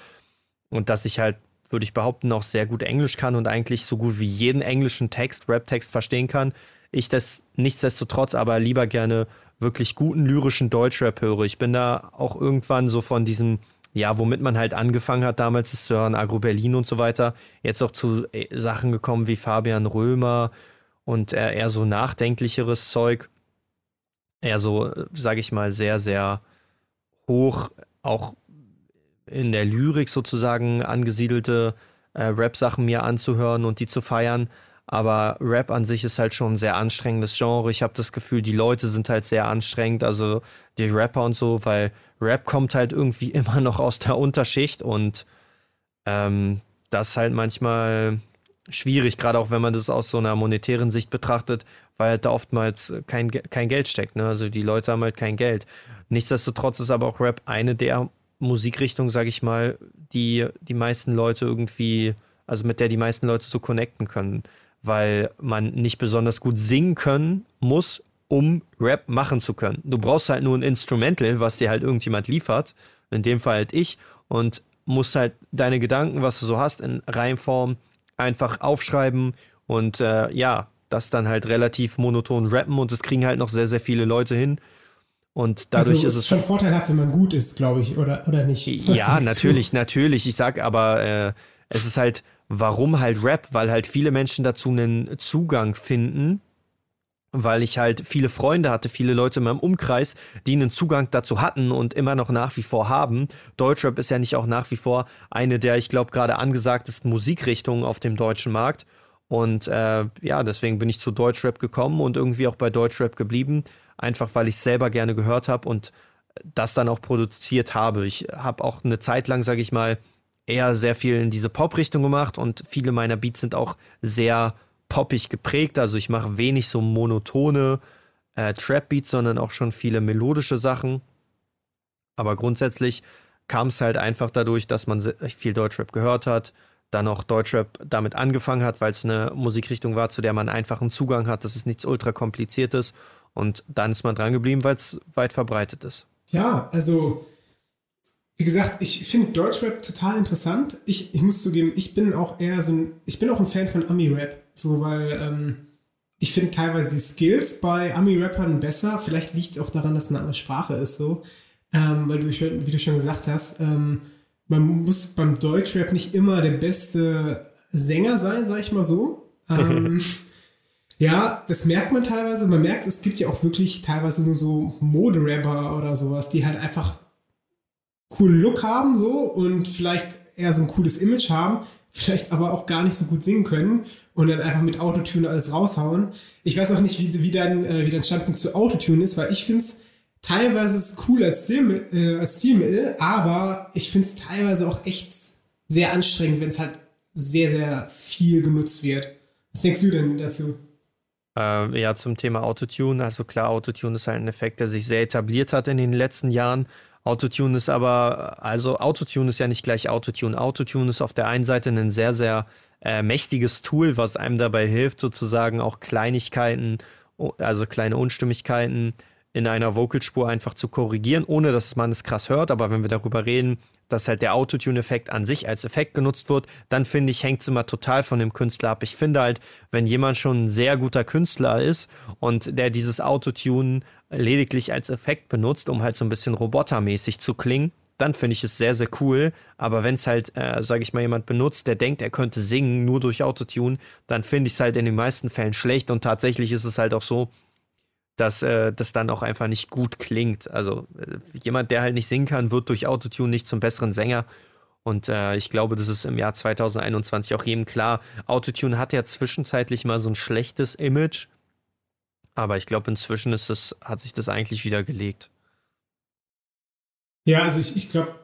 Und dass ich halt, würde ich behaupten, auch sehr gut Englisch kann und eigentlich so gut wie jeden englischen Text, Rap-Text verstehen kann. Ich das nichtsdestotrotz aber lieber gerne wirklich guten lyrischen Deutschrap höre. Ich bin da auch irgendwann so von diesem, ja, womit man halt angefangen hat, damals ist zu hören, Agro Berlin und so weiter, jetzt auch zu äh, Sachen gekommen wie Fabian Römer und eher so nachdenklicheres Zeug eher so, sage ich mal, sehr, sehr hoch, auch in der Lyrik sozusagen angesiedelte äh, Rap-Sachen mir anzuhören und die zu feiern. Aber Rap an sich ist halt schon ein sehr anstrengendes Genre. Ich habe das Gefühl, die Leute sind halt sehr anstrengend, also die Rapper und so, weil Rap kommt halt irgendwie immer noch aus der Unterschicht und ähm, das halt manchmal schwierig, gerade auch wenn man das aus so einer monetären Sicht betrachtet, weil halt da oftmals kein, kein Geld steckt. Ne? Also die Leute haben halt kein Geld. Nichtsdestotrotz ist aber auch Rap eine der Musikrichtungen, sage ich mal, die die meisten Leute irgendwie, also mit der die meisten Leute so connecten können, weil man nicht besonders gut singen können muss, um Rap machen zu können. Du brauchst halt nur ein Instrumental, was dir halt irgendjemand liefert, in dem Fall halt ich, und musst halt deine Gedanken, was du so hast, in Reimform einfach aufschreiben und äh, ja, das dann halt relativ monoton rappen und das kriegen halt noch sehr, sehr viele Leute hin. Und dadurch also, ist es schon vorteilhaft, wenn man gut ist, glaube ich, oder, oder nicht. Was ja, natürlich, du? natürlich. Ich sag aber, äh, es ist halt, warum halt Rap? Weil halt viele Menschen dazu einen Zugang finden, weil ich halt viele Freunde hatte, viele Leute in meinem Umkreis, die einen Zugang dazu hatten und immer noch nach wie vor haben. Deutschrap ist ja nicht auch nach wie vor eine der, ich glaube, gerade angesagtesten Musikrichtungen auf dem deutschen Markt. Und äh, ja, deswegen bin ich zu Deutschrap gekommen und irgendwie auch bei Deutschrap geblieben. einfach weil ich es selber gerne gehört habe und das dann auch produziert habe. Ich habe auch eine Zeit lang, sage ich mal, eher sehr viel in diese Pop-Richtung gemacht und viele meiner Beats sind auch sehr poppig geprägt. Also ich mache wenig so monotone äh, Trap-Beats, sondern auch schon viele melodische Sachen. Aber grundsätzlich kam es halt einfach dadurch, dass man viel Deutschrap gehört hat, dann auch Deutschrap damit angefangen hat, weil es eine Musikrichtung war, zu der man einfachen Zugang hat, das ist nichts ultra kompliziertes und dann ist man dran geblieben, weil es weit verbreitet ist. Ja, also wie gesagt, ich finde Deutschrap total interessant. Ich, ich muss zugeben, ich bin auch eher so ein, ich bin auch ein Fan von Ami-Rap, so weil ähm, ich finde teilweise die Skills bei Ami-Rappern besser. Vielleicht liegt es auch daran, dass es eine andere Sprache ist, so. Ähm, weil du, wie du schon gesagt hast, ähm, man muss beim Deutschrap nicht immer der beste Sänger sein, sag ich mal so. Ähm, ja, das merkt man teilweise. Man merkt, es gibt ja auch wirklich teilweise nur so Moderapper oder sowas, die halt einfach coolen Look haben so und vielleicht eher so ein cooles Image haben, vielleicht aber auch gar nicht so gut singen können und dann einfach mit Autotune alles raushauen. Ich weiß auch nicht, wie, wie, dein, äh, wie dein Standpunkt zu Autotune ist, weil ich finde es teilweise cool als äh, Stilmittel aber ich finde es teilweise auch echt sehr anstrengend, wenn es halt sehr, sehr viel genutzt wird. Was denkst du denn dazu? Äh, ja, zum Thema Autotune. Also klar, Autotune ist halt ein Effekt, der sich sehr etabliert hat in den letzten Jahren. Autotune ist aber, also Autotune ist ja nicht gleich Autotune. Autotune ist auf der einen Seite ein sehr, sehr äh, mächtiges Tool, was einem dabei hilft, sozusagen auch Kleinigkeiten, also kleine Unstimmigkeiten in einer Vocalspur einfach zu korrigieren, ohne dass man es krass hört. Aber wenn wir darüber reden, dass halt der Autotune-Effekt an sich als Effekt genutzt wird, dann finde ich, hängt es immer total von dem Künstler ab. Ich finde halt, wenn jemand schon ein sehr guter Künstler ist und der dieses Autotune lediglich als Effekt benutzt, um halt so ein bisschen robotermäßig zu klingen, dann finde ich es sehr, sehr cool. Aber wenn es halt, äh, sage ich mal, jemand benutzt, der denkt, er könnte singen nur durch Autotune, dann finde ich es halt in den meisten Fällen schlecht. Und tatsächlich ist es halt auch so, dass äh, das dann auch einfach nicht gut klingt. Also äh, jemand, der halt nicht singen kann, wird durch Autotune nicht zum besseren Sänger. Und äh, ich glaube, das ist im Jahr 2021 auch jedem klar. Autotune hat ja zwischenzeitlich mal so ein schlechtes Image. Aber ich glaube, inzwischen ist das, hat sich das eigentlich wieder gelegt. Ja, also ich, ich glaube,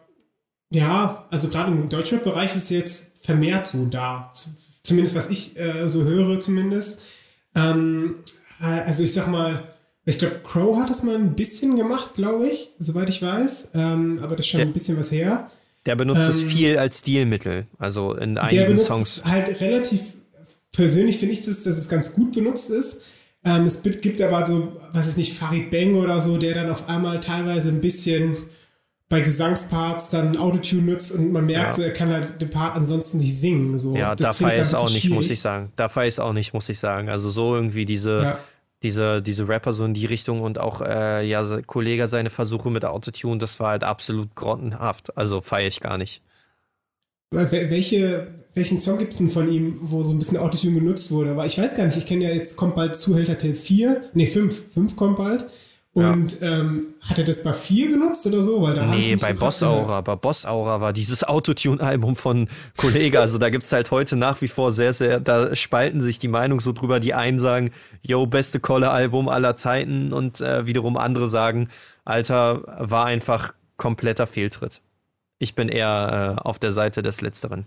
ja, also gerade im Deutschrap-Bereich ist jetzt vermehrt so da. Zumindest was ich äh, so höre, zumindest. Ähm, also ich sag mal, ich glaube, Crow hat das mal ein bisschen gemacht, glaube ich, soweit ich weiß. Ähm, aber das ist schon der, ein bisschen was her. Der benutzt ähm, es viel als Stilmittel. Also in einigen der benutzt Songs. halt relativ, persönlich finde ich das, dass es ganz gut benutzt ist. Ähm, es gibt aber so, was ist nicht, Farid Bang oder so, der dann auf einmal teilweise ein bisschen bei Gesangsparts dann Autotune nutzt und man merkt, ja. so, er kann halt den Part ansonsten nicht singen. So. Ja, das da feiere ich es auch nicht, schwierig. muss ich sagen. Da feiere ich es auch nicht, muss ich sagen. Also so irgendwie diese, ja diese, diese Rapper so in die Richtung und auch äh, ja, Kollege seine Versuche mit Autotune, das war halt absolut grottenhaft. Also feiere ich gar nicht. Welche, welchen Song gibt es denn von ihm, wo so ein bisschen Autotune genutzt wurde? Aber ich weiß gar nicht, ich kenne ja jetzt kommt bald Zuhälter Tape 4, nee 5, 5 kommt bald. Und ja. ähm, hat er das bei 4 genutzt oder so? Weil da nee, bei so Boss Aura. Bei Boss Aura war dieses Autotune-Album von Kollege. Also da gibt es halt heute nach wie vor sehr, sehr, da spalten sich die Meinungen so drüber. Die einen sagen, yo, beste Kolle-Album aller Zeiten und äh, wiederum andere sagen, Alter, war einfach kompletter Fehltritt. Ich bin eher äh, auf der Seite des Letzteren.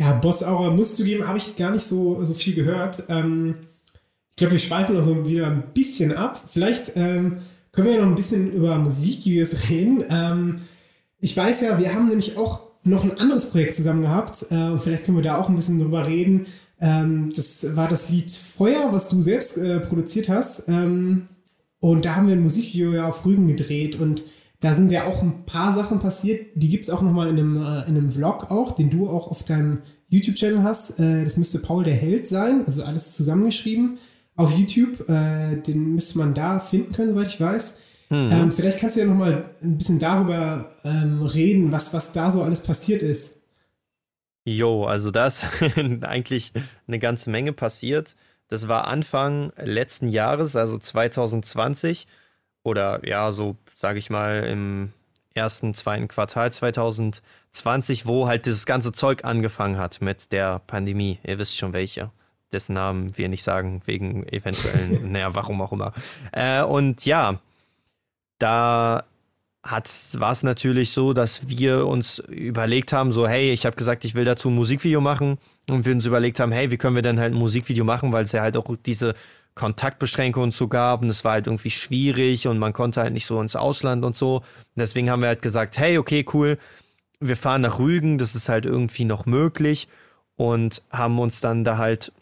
Ja, Boss Aura musst du geben, habe ich gar nicht so, so viel gehört. Ähm ich glaube, wir schweifen noch so wieder ein bisschen ab. Vielleicht ähm, können wir ja noch ein bisschen über Musikvideos reden. Ähm, ich weiß ja, wir haben nämlich auch noch ein anderes Projekt zusammen gehabt. Äh, vielleicht können wir da auch ein bisschen drüber reden. Ähm, das war das Lied Feuer, was du selbst äh, produziert hast. Ähm, und da haben wir ein Musikvideo ja auf Rügen gedreht und da sind ja auch ein paar Sachen passiert. Die gibt es auch nochmal in einem, äh, in einem Vlog auch, den du auch auf deinem YouTube-Channel hast. Äh, das müsste Paul der Held sein, also alles zusammengeschrieben auf YouTube. Äh, den müsste man da finden können, soweit ich weiß. Mhm. Ähm, vielleicht kannst du ja noch mal ein bisschen darüber ähm, reden, was, was da so alles passiert ist. Jo, also da ist eigentlich eine ganze Menge passiert. Das war Anfang letzten Jahres, also 2020 oder ja, so sage ich mal im ersten, zweiten Quartal 2020, wo halt dieses ganze Zeug angefangen hat mit der Pandemie. Ihr wisst schon welche dessen Namen wir nicht sagen, wegen eventuellen, naja, warum auch immer. Äh, und ja, da war es natürlich so, dass wir uns überlegt haben, so hey, ich habe gesagt, ich will dazu ein Musikvideo machen und wir uns überlegt haben, hey, wie können wir denn halt ein Musikvideo machen, weil es ja halt auch diese Kontaktbeschränkungen zu gab und es war halt irgendwie schwierig und man konnte halt nicht so ins Ausland und so. Und deswegen haben wir halt gesagt, hey, okay, cool, wir fahren nach Rügen, das ist halt irgendwie noch möglich und haben uns dann da halt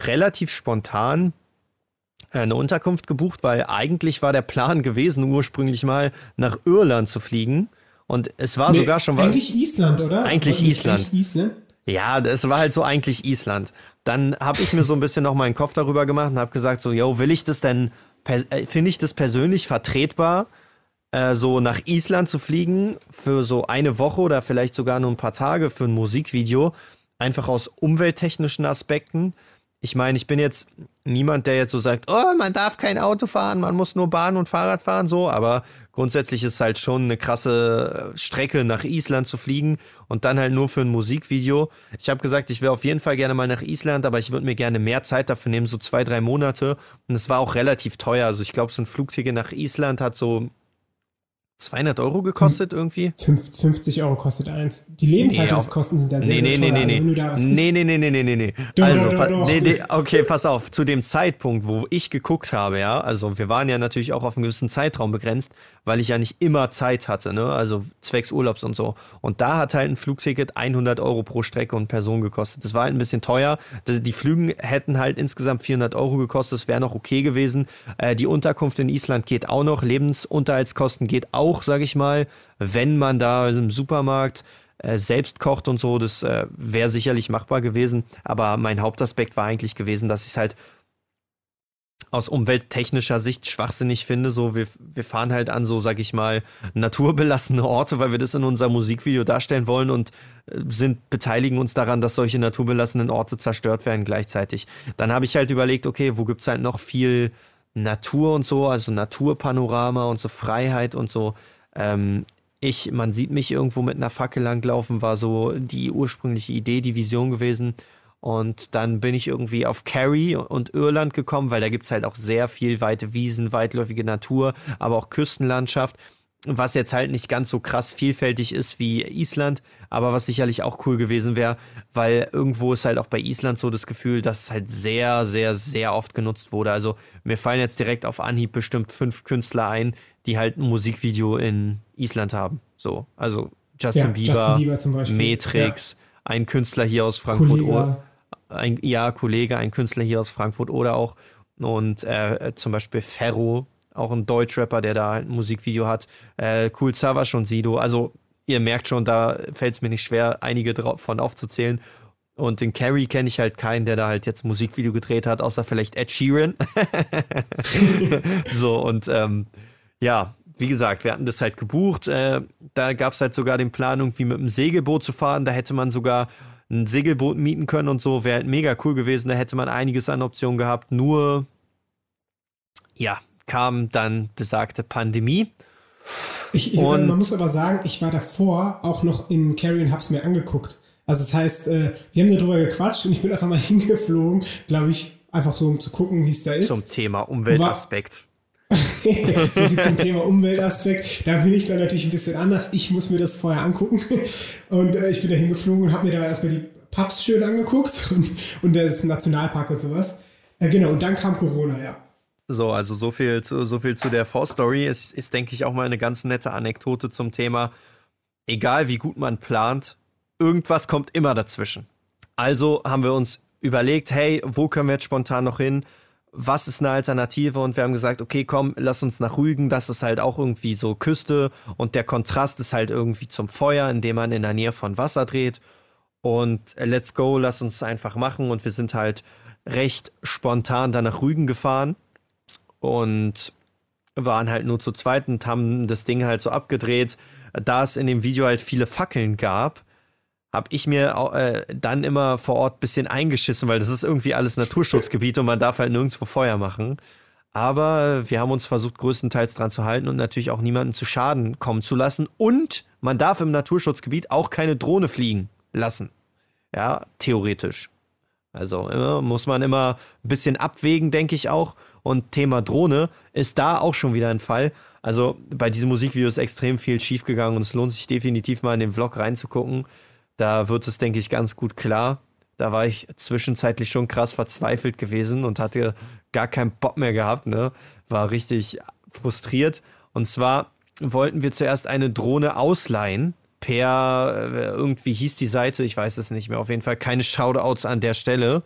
relativ spontan eine Unterkunft gebucht, weil eigentlich war der Plan gewesen, ursprünglich mal nach Irland zu fliegen. Und es war nee, sogar schon mal. Eigentlich Island, oder? Eigentlich Island. Eigentlich Island. Ja, es war halt so eigentlich Island. Dann habe ich mir so ein bisschen noch meinen Kopf darüber gemacht und habe gesagt, so, yo, will ich das denn, äh, finde ich das persönlich vertretbar, äh, so nach Island zu fliegen für so eine Woche oder vielleicht sogar nur ein paar Tage für ein Musikvideo, einfach aus umwelttechnischen Aspekten ich meine, ich bin jetzt niemand, der jetzt so sagt, oh, man darf kein Auto fahren, man muss nur Bahn und Fahrrad fahren, so, aber grundsätzlich ist es halt schon eine krasse Strecke nach Island zu fliegen und dann halt nur für ein Musikvideo. Ich habe gesagt, ich wäre auf jeden Fall gerne mal nach Island, aber ich würde mir gerne mehr Zeit dafür nehmen, so zwei, drei Monate. Und es war auch relativ teuer. Also ich glaube, so ein Flugticket nach Island hat so 200 Euro gekostet irgendwie? 50 Euro kostet eins. Die Lebenshaltungskosten nee, sind da sehr, nee, sehr nee, teuer. Nee, also, nee. nee, nee, nee, nee, nee, nee. Doch, also, doch, doch, nee, nee, okay, pass auf. Zu dem Zeitpunkt, wo ich geguckt habe, ja, also wir waren ja natürlich auch auf einen gewissen Zeitraum begrenzt, weil ich ja nicht immer Zeit hatte, ne, also zwecks Urlaubs und so. Und da hat halt ein Flugticket 100 Euro pro Strecke und Person gekostet. Das war halt ein bisschen teuer. Die Flügen hätten halt insgesamt 400 Euro gekostet. Das wäre noch okay gewesen. Äh, die Unterkunft in Island geht auch noch. Lebensunterhaltskosten geht auch auch, sage ich mal, wenn man da im Supermarkt äh, selbst kocht und so, das äh, wäre sicherlich machbar gewesen. Aber mein Hauptaspekt war eigentlich gewesen, dass ich es halt aus umwelttechnischer Sicht schwachsinnig finde. So, wir, wir fahren halt an so, sag ich mal, naturbelassene Orte, weil wir das in unserem Musikvideo darstellen wollen und äh, sind, beteiligen uns daran, dass solche naturbelassenen Orte zerstört werden gleichzeitig. Dann habe ich halt überlegt, okay, wo gibt es halt noch viel Natur und so, also Naturpanorama und so Freiheit und so. Ähm, ich, man sieht mich irgendwo mit einer Fackel langlaufen, war so die ursprüngliche Idee, die Vision gewesen. Und dann bin ich irgendwie auf Kerry und Irland gekommen, weil da gibt es halt auch sehr viel weite Wiesen, weitläufige Natur, aber auch Küstenlandschaft was jetzt halt nicht ganz so krass vielfältig ist wie Island, aber was sicherlich auch cool gewesen wäre, weil irgendwo ist halt auch bei Island so das Gefühl, dass es halt sehr, sehr, sehr oft genutzt wurde. Also mir fallen jetzt direkt auf Anhieb bestimmt fünf Künstler ein, die halt ein Musikvideo in Island haben. So, also Justin, ja, Bieber, Justin Bieber zum Beispiel. Matrix, ja. ein Künstler hier aus Frankfurt, Kollege. ein ja Kollege, ein Künstler hier aus Frankfurt oder auch und äh, zum Beispiel Ferro auch ein Deutschrapper, der da halt ein Musikvideo hat. Äh, cool Savage und Sido. Also ihr merkt schon, da fällt es mir nicht schwer, einige davon aufzuzählen. Und den Carrie kenne ich halt keinen, der da halt jetzt ein Musikvideo gedreht hat, außer vielleicht Ed Sheeran. so, und ähm, ja, wie gesagt, wir hatten das halt gebucht. Äh, da gab es halt sogar den Plan, irgendwie mit einem Segelboot zu fahren. Da hätte man sogar ein Segelboot mieten können und so. Wäre halt mega cool gewesen. Da hätte man einiges an Optionen gehabt. Nur, ja, kam dann besagte Pandemie. Ich, ich, man muss aber sagen, ich war davor auch noch in Carrie und hab's mir angeguckt. Also das heißt, äh, wir haben darüber gequatscht und ich bin einfach mal hingeflogen, glaube ich, einfach so, um zu gucken, wie es da ist. Zum Thema Umweltaspekt. so viel zum Thema Umweltaspekt. Da bin ich dann natürlich ein bisschen anders. Ich muss mir das vorher angucken. Und äh, ich bin da hingeflogen und habe mir da erstmal die Pubs schön angeguckt und, und das Nationalpark und sowas. Äh, genau, und dann kam Corona, ja. So, also so viel zu, so viel zu der Vorstory. Es ist, denke ich, auch mal eine ganz nette Anekdote zum Thema. Egal wie gut man plant, irgendwas kommt immer dazwischen. Also haben wir uns überlegt, hey, wo können wir jetzt spontan noch hin? Was ist eine Alternative? Und wir haben gesagt, okay, komm, lass uns nach Rügen. Das ist halt auch irgendwie so Küste und der Kontrast ist halt irgendwie zum Feuer, indem man in der Nähe von Wasser dreht. Und let's go, lass uns einfach machen. Und wir sind halt recht spontan dann nach Rügen gefahren und waren halt nur zu zweit und haben das Ding halt so abgedreht. Da es in dem Video halt viele Fackeln gab, habe ich mir äh, dann immer vor Ort ein bisschen eingeschissen, weil das ist irgendwie alles Naturschutzgebiet und man darf halt nirgendwo Feuer machen. Aber wir haben uns versucht, größtenteils dran zu halten und natürlich auch niemanden zu Schaden kommen zu lassen. Und man darf im Naturschutzgebiet auch keine Drohne fliegen lassen. Ja, theoretisch. Also äh, muss man immer ein bisschen abwägen, denke ich auch. Und Thema Drohne ist da auch schon wieder ein Fall. Also bei diesem Musikvideo ist extrem viel schiefgegangen und es lohnt sich definitiv mal in den Vlog reinzugucken. Da wird es, denke ich, ganz gut klar. Da war ich zwischenzeitlich schon krass verzweifelt gewesen und hatte gar keinen Bock mehr gehabt. Ne? War richtig frustriert. Und zwar wollten wir zuerst eine Drohne ausleihen per, äh, irgendwie hieß die Seite, ich weiß es nicht mehr, auf jeden Fall keine Shoutouts an der Stelle.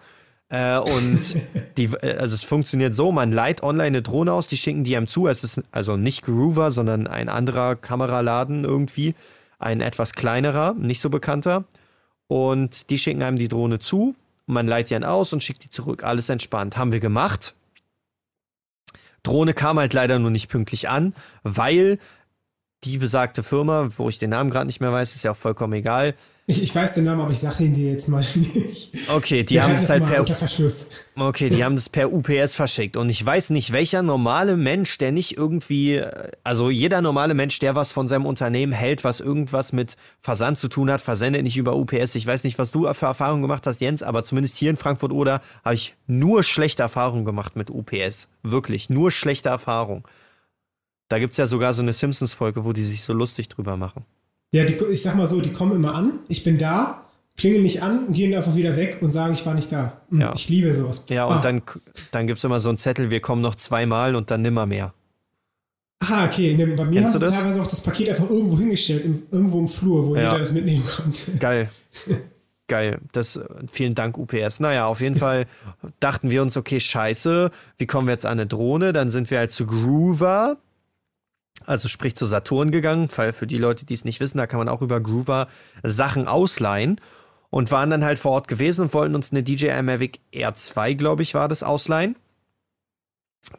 Äh, und die, äh, also es funktioniert so, man leiht online eine Drohne aus, die schicken die einem zu. Es ist also nicht Groover, sondern ein anderer Kameraladen irgendwie, ein etwas kleinerer, nicht so bekannter. Und die schicken einem die Drohne zu, man leiht die dann aus und schickt die zurück. Alles entspannt. Haben wir gemacht. Drohne kam halt leider nur nicht pünktlich an, weil die besagte Firma, wo ich den Namen gerade nicht mehr weiß, ist ja auch vollkommen egal. Ich, ich weiß den Namen, aber ich sage ihn dir jetzt mal nicht. Okay, die Wir haben es halt per unter Verschluss. Okay, die haben das per UPS verschickt und ich weiß nicht, welcher normale Mensch, der nicht irgendwie, also jeder normale Mensch, der was von seinem Unternehmen hält, was irgendwas mit Versand zu tun hat, versendet nicht über UPS. Ich weiß nicht, was du für Erfahrungen gemacht hast, Jens, aber zumindest hier in Frankfurt oder habe ich nur schlechte Erfahrungen gemacht mit UPS. Wirklich, nur schlechte Erfahrungen. Da gibt es ja sogar so eine Simpsons-Folge, wo die sich so lustig drüber machen. Ja, die, ich sag mal so, die kommen immer an, ich bin da, klingeln mich an und gehen einfach wieder weg und sagen, ich war nicht da. Hm, ja. Ich liebe sowas. Ja, und ah. dann, dann gibt es immer so einen Zettel, wir kommen noch zweimal und dann nimmer mehr. Ah, okay. Ne, bei mir hast du teilweise auch das Paket einfach irgendwo hingestellt, im, irgendwo im Flur, wo ja. jeder das mitnehmen konnte. Geil. Geil. Das, vielen Dank, UPS. Naja, auf jeden Fall dachten wir uns, okay, scheiße, wie kommen wir jetzt an eine Drohne? Dann sind wir halt zu Groover also sprich zu Saturn gegangen, weil für die Leute, die es nicht wissen, da kann man auch über Groover Sachen ausleihen und waren dann halt vor Ort gewesen und wollten uns eine DJI Mavic R2, glaube ich, war das ausleihen.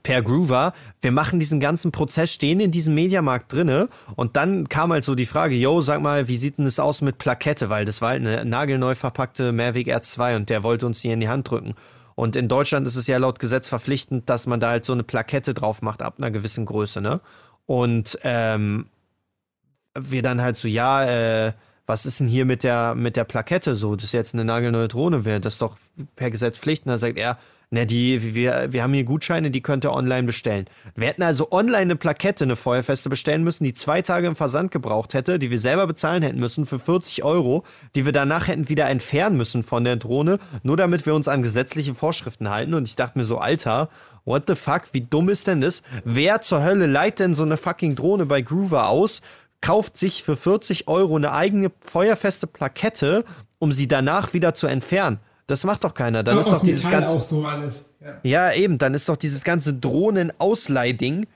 Per Groover. Wir machen diesen ganzen Prozess, stehen in diesem Mediamarkt drinne und dann kam halt so die Frage, yo, sag mal, wie sieht denn das aus mit Plakette? Weil das war halt eine nagelneu verpackte Mavic R2 und der wollte uns die in die Hand drücken. Und in Deutschland ist es ja laut Gesetz verpflichtend, dass man da halt so eine Plakette drauf macht ab einer gewissen Größe, ne? Und ähm, wir dann halt so, ja, äh, was ist denn hier mit der, mit der Plakette so? Das ist jetzt eine nagelneue Drohne, wäre das doch per Gesetz Pflicht. Und dann sagt er, na, die, wir, wir haben hier Gutscheine, die könnt ihr online bestellen. Wir hätten also online eine Plakette, eine Feuerfeste bestellen müssen, die zwei Tage im Versand gebraucht hätte, die wir selber bezahlen hätten müssen für 40 Euro, die wir danach hätten wieder entfernen müssen von der Drohne, nur damit wir uns an gesetzliche Vorschriften halten. Und ich dachte mir so, Alter, what the fuck, wie dumm ist denn das? Wer zur Hölle leiht denn so eine fucking Drohne bei Groover aus? kauft sich für 40 Euro eine eigene feuerfeste Plakette, um sie danach wieder zu entfernen. Das macht doch keiner. Dann Aber ist doch dieses Metall ganze, auch so alles. Ja. ja, eben. Dann ist doch dieses ganze Drohnen-Ausleihding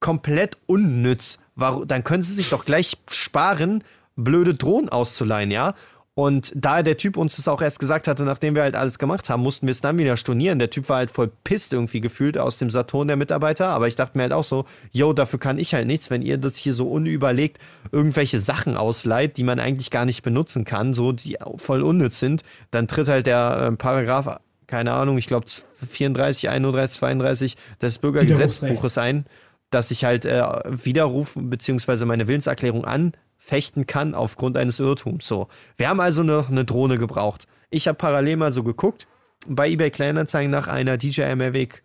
komplett unnütz. Warum, dann können sie sich doch gleich sparen, blöde Drohnen auszuleihen, ja? Und da der Typ uns das auch erst gesagt hatte, nachdem wir halt alles gemacht haben, mussten wir es dann wieder stornieren. Der Typ war halt voll pisst irgendwie gefühlt aus dem Saturn, der Mitarbeiter. Aber ich dachte mir halt auch so, yo, dafür kann ich halt nichts, wenn ihr das hier so unüberlegt irgendwelche Sachen ausleiht, die man eigentlich gar nicht benutzen kann, so die voll unnütz sind. Dann tritt halt der äh, Paragraph, keine Ahnung, ich glaube 34, 31, 32 des Bürgergesetzbuches ein, dass ich halt äh, widerrufen bzw. meine Willenserklärung an fechten kann aufgrund eines Irrtums. So, wir haben also noch eine Drohne gebraucht. Ich habe parallel mal so geguckt bei eBay Kleinanzeigen nach einer DJI Mavic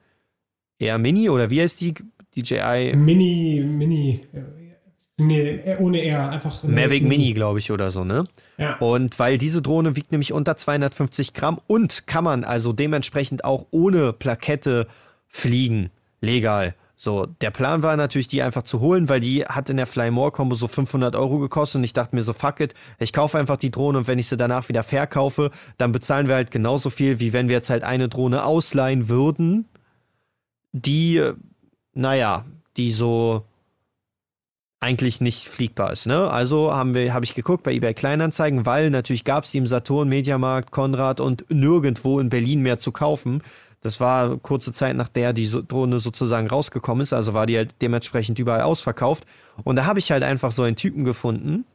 Air Mini oder wie heißt die DJI Mini Mini Nee, ohne R, einfach. Mavic Mini, Mini glaube ich, oder so, ne? Ja. Und weil diese Drohne wiegt nämlich unter 250 Gramm und kann man also dementsprechend auch ohne Plakette fliegen. Legal. So, der Plan war natürlich, die einfach zu holen, weil die hat in der Fly More Combo so 500 Euro gekostet und ich dachte mir so, fuck it, ich kaufe einfach die Drohne und wenn ich sie danach wieder verkaufe, dann bezahlen wir halt genauso viel, wie wenn wir jetzt halt eine Drohne ausleihen würden, die, naja, die so eigentlich nicht fliegbar ist. Ne? Also haben wir, habe ich geguckt bei eBay Kleinanzeigen, weil natürlich gab es die im Saturn, Mediamarkt, Konrad und nirgendwo in Berlin mehr zu kaufen. Das war kurze Zeit, nach der die Drohne sozusagen rausgekommen ist, also war die halt dementsprechend überall ausverkauft. Und da habe ich halt einfach so einen Typen gefunden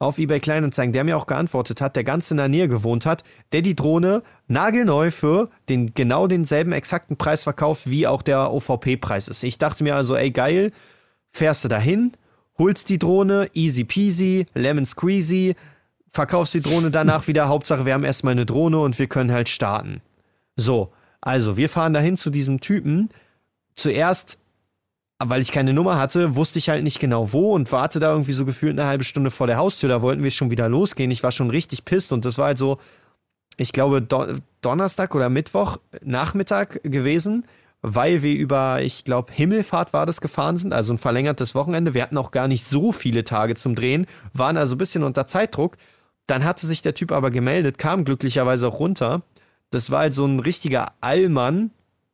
auf eBay Kleinanzeigen, der mir auch geantwortet hat, der ganz in der Nähe gewohnt hat, der die Drohne nagelneu für den genau denselben exakten Preis verkauft, wie auch der OVP-Preis ist. Ich dachte mir also, ey geil, fährst du dahin, holst die Drohne, easy peasy, lemon squeezy, verkaufst die Drohne danach wieder. Hauptsache, wir haben erstmal eine Drohne und wir können halt starten. So, also wir fahren dahin zu diesem Typen. Zuerst, weil ich keine Nummer hatte, wusste ich halt nicht genau wo und warte da irgendwie so gefühlt eine halbe Stunde vor der Haustür. Da wollten wir schon wieder losgehen. Ich war schon richtig pisst und das war halt so, ich glaube, Don Donnerstag oder Mittwoch Nachmittag gewesen, weil wir über, ich glaube, Himmelfahrt war das gefahren sind, also ein verlängertes Wochenende. Wir hatten auch gar nicht so viele Tage zum Drehen, waren also ein bisschen unter Zeitdruck. Dann hatte sich der Typ aber gemeldet, kam glücklicherweise auch runter. Das war halt so ein richtiger Allmann,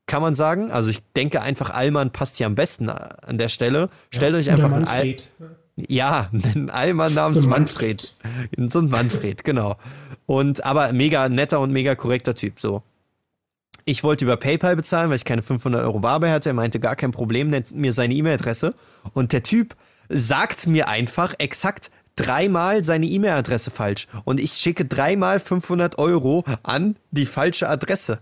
kann man sagen. Also ich denke einfach, Allmann passt hier am besten an der Stelle. Stellt ja, euch einfach einen All ja, ein Allmann namens so Manfred. Manfred. So ein Manfred, genau. Und aber mega netter und mega korrekter Typ, so. Ich wollte über PayPal bezahlen, weil ich keine 500 Euro Barbe hatte. Er meinte, gar kein Problem, nennt mir seine E-Mail-Adresse. Und der Typ sagt mir einfach exakt dreimal seine E-Mail-Adresse falsch. Und ich schicke dreimal 500 Euro an die falsche Adresse.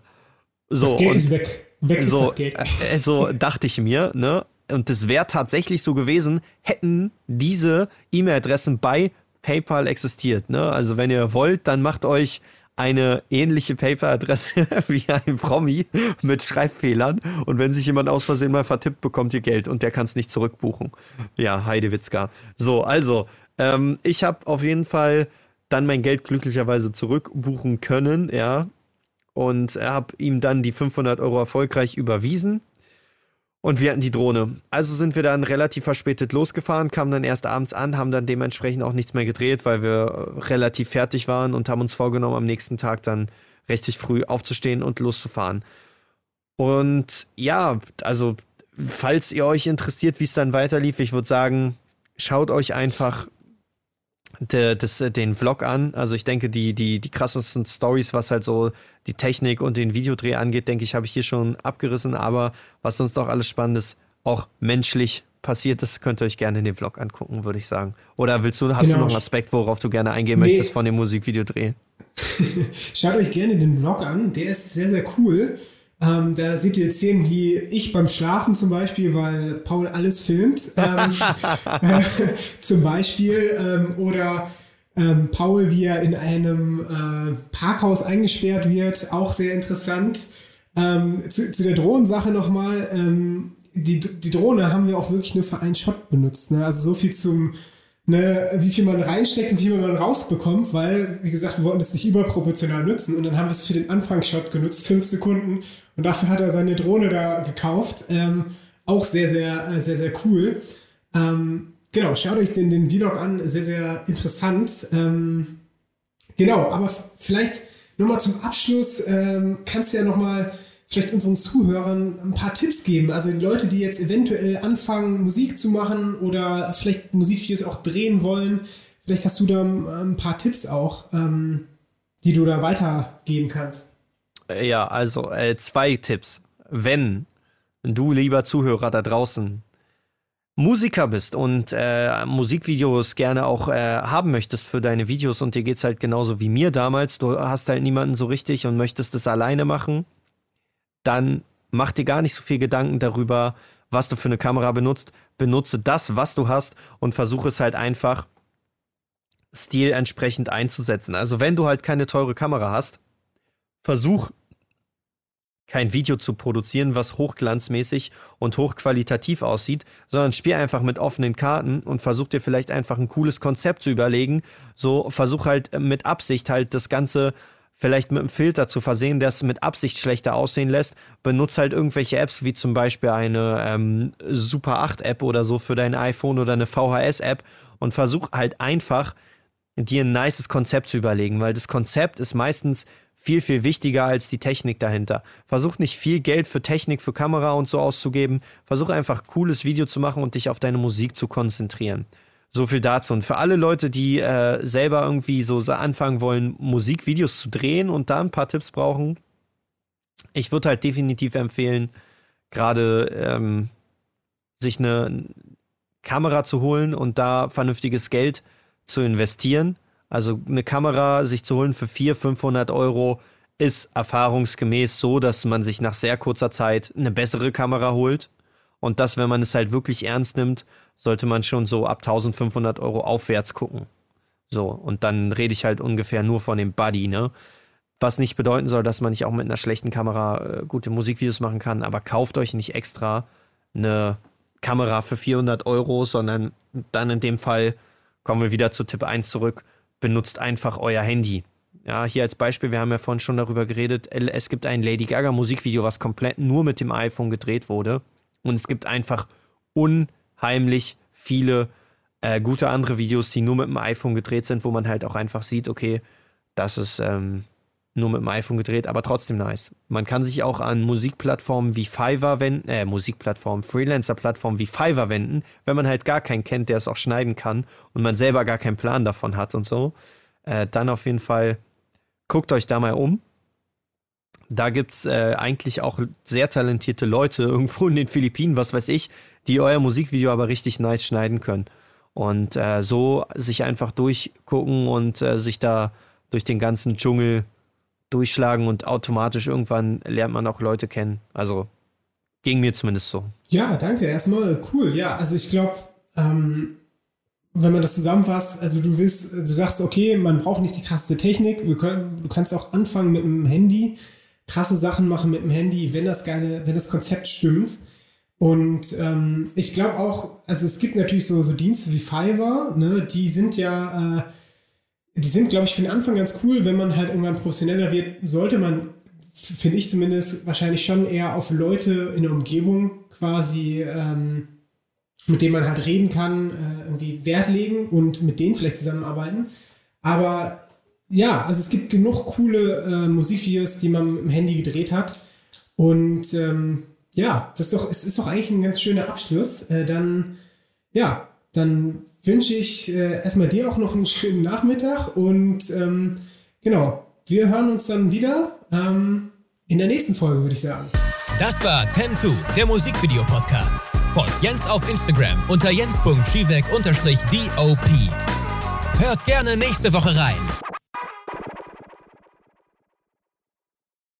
So, das Geld ist weg. Weg so, ist das Geld. So dachte ich mir, ne? Und das wäre tatsächlich so gewesen, hätten diese E-Mail-Adressen bei PayPal existiert. Ne? Also wenn ihr wollt, dann macht euch eine ähnliche PayPal-Adresse wie ein Promi mit Schreibfehlern und wenn sich jemand aus Versehen mal vertippt, bekommt ihr Geld und der kann es nicht zurückbuchen. Ja, Heidewitzka. So, also, ähm, ich habe auf jeden Fall dann mein Geld glücklicherweise zurückbuchen können, ja, und habe ihm dann die 500 Euro erfolgreich überwiesen. Und wir hatten die Drohne. Also sind wir dann relativ verspätet losgefahren, kamen dann erst abends an, haben dann dementsprechend auch nichts mehr gedreht, weil wir relativ fertig waren und haben uns vorgenommen, am nächsten Tag dann richtig früh aufzustehen und loszufahren. Und ja, also falls ihr euch interessiert, wie es dann weiterlief, ich würde sagen, schaut euch einfach der, das, äh, den Vlog an. Also ich denke, die, die, die krassesten Stories, was halt so die Technik und den Videodreh angeht, denke ich, habe ich hier schon abgerissen. Aber was sonst noch alles Spannendes, auch menschlich passiert ist, könnt ihr euch gerne in den Vlog angucken, würde ich sagen. Oder willst du, hast genau. du noch einen Aspekt, worauf du gerne eingehen nee. möchtest von dem Musikvideodreh? Schaut euch gerne den Vlog an, der ist sehr, sehr cool. Ähm, da seht ihr Szenen wie ich beim Schlafen zum Beispiel, weil Paul alles filmt. Ähm, äh, zum Beispiel. Ähm, oder ähm, Paul, wie er in einem äh, Parkhaus eingesperrt wird. Auch sehr interessant. Ähm, zu, zu, der Drohnensache nochmal. Ähm, die, die Drohne haben wir auch wirklich nur für einen Shot benutzt. Ne? Also so viel zum ne, wie viel man reinsteckt und wie viel man rausbekommt, weil, wie gesagt, wir wollten es nicht überproportional nutzen und dann haben wir es für den Anfangsshot genutzt, fünf Sekunden und dafür hat er seine Drohne da gekauft. Ähm, auch sehr, sehr, äh, sehr, sehr cool. Ähm, genau, schaut euch den, den Vlog an, sehr, sehr interessant. Ähm, genau, aber vielleicht nochmal zum Abschluss, ähm, kannst du ja nochmal vielleicht unseren Zuhörern ein paar Tipps geben? Also Leute, die jetzt eventuell anfangen, Musik zu machen oder vielleicht Musikvideos auch drehen wollen. Vielleicht hast du da ein paar Tipps auch, ähm, die du da weitergeben kannst. Äh, ja, also äh, zwei Tipps. Wenn du, lieber Zuhörer da draußen, Musiker bist und äh, Musikvideos gerne auch äh, haben möchtest für deine Videos und dir geht es halt genauso wie mir damals, du hast halt niemanden so richtig und möchtest es alleine machen, dann mach dir gar nicht so viel Gedanken darüber, was du für eine Kamera benutzt. Benutze das, was du hast und versuche es halt einfach Stil entsprechend einzusetzen. Also wenn du halt keine teure Kamera hast, versuch kein Video zu produzieren, was hochglanzmäßig und hochqualitativ aussieht, sondern spiel einfach mit offenen Karten und versuch dir vielleicht einfach ein cooles Konzept zu überlegen. So versuch halt mit Absicht halt das Ganze vielleicht mit einem Filter zu versehen, der es mit Absicht schlechter aussehen lässt. Benutze halt irgendwelche Apps, wie zum Beispiel eine ähm, Super 8 App oder so für dein iPhone oder eine VHS App und versuch halt einfach dir ein nices Konzept zu überlegen, weil das Konzept ist meistens viel, viel wichtiger als die Technik dahinter. Versuch nicht viel Geld für Technik, für Kamera und so auszugeben. Versuch einfach cooles Video zu machen und dich auf deine Musik zu konzentrieren. So viel dazu. Und für alle Leute, die äh, selber irgendwie so anfangen wollen, Musikvideos zu drehen und da ein paar Tipps brauchen, ich würde halt definitiv empfehlen, gerade ähm, sich eine Kamera zu holen und da vernünftiges Geld zu investieren. Also eine Kamera sich zu holen für 400, 500 Euro ist erfahrungsgemäß so, dass man sich nach sehr kurzer Zeit eine bessere Kamera holt. Und das, wenn man es halt wirklich ernst nimmt sollte man schon so ab 1500 Euro aufwärts gucken. So, und dann rede ich halt ungefähr nur von dem Buddy, ne? Was nicht bedeuten soll, dass man nicht auch mit einer schlechten Kamera äh, gute Musikvideos machen kann, aber kauft euch nicht extra eine Kamera für 400 Euro, sondern dann in dem Fall kommen wir wieder zu Tipp 1 zurück, benutzt einfach euer Handy. Ja, hier als Beispiel, wir haben ja vorhin schon darüber geredet, es gibt ein Lady Gaga Musikvideo, was komplett nur mit dem iPhone gedreht wurde. Und es gibt einfach unheimlich viele äh, gute andere Videos, die nur mit dem iPhone gedreht sind, wo man halt auch einfach sieht, okay, das ist ähm, nur mit dem iPhone gedreht, aber trotzdem nice. Man kann sich auch an Musikplattformen wie Fiverr wenden, äh, Musikplattformen, Freelancer-Plattformen wie Fiverr wenden, wenn man halt gar keinen kennt, der es auch schneiden kann und man selber gar keinen Plan davon hat und so. Äh, dann auf jeden Fall guckt euch da mal um. Da gibt es äh, eigentlich auch sehr talentierte Leute irgendwo in den Philippinen, was weiß ich, die euer Musikvideo aber richtig nice schneiden können. Und äh, so sich einfach durchgucken und äh, sich da durch den ganzen Dschungel durchschlagen und automatisch irgendwann lernt man auch Leute kennen. Also ging mir zumindest so. Ja, danke. Erstmal cool. Ja, also ich glaube, ähm, wenn man das zusammenfasst, also du willst, du sagst, okay, man braucht nicht die krasseste Technik. Können, du kannst auch anfangen mit einem Handy, krasse Sachen machen mit dem Handy, wenn das geile, wenn das Konzept stimmt. Und ähm, ich glaube auch, also es gibt natürlich so, so Dienste wie Fiverr, ne, die sind ja, äh, die sind, glaube ich, für den Anfang ganz cool, wenn man halt irgendwann professioneller wird, sollte man, finde ich zumindest, wahrscheinlich schon eher auf Leute in der Umgebung quasi, ähm, mit denen man halt reden kann, äh, irgendwie Wert legen und mit denen vielleicht zusammenarbeiten. Aber ja, also es gibt genug coole äh, Musikvideos, die man im Handy gedreht hat. Und ähm, ja, das ist doch, es ist doch eigentlich ein ganz schöner Abschluss. Äh, dann, ja, dann wünsche ich äh, erstmal dir auch noch einen schönen Nachmittag und ähm, genau, wir hören uns dann wieder ähm, in der nächsten Folge, würde ich sagen. Das war 10 der Musikvideo-Podcast. Folgt Jens auf Instagram unter jens.schiewek-dop. Hört gerne nächste Woche rein.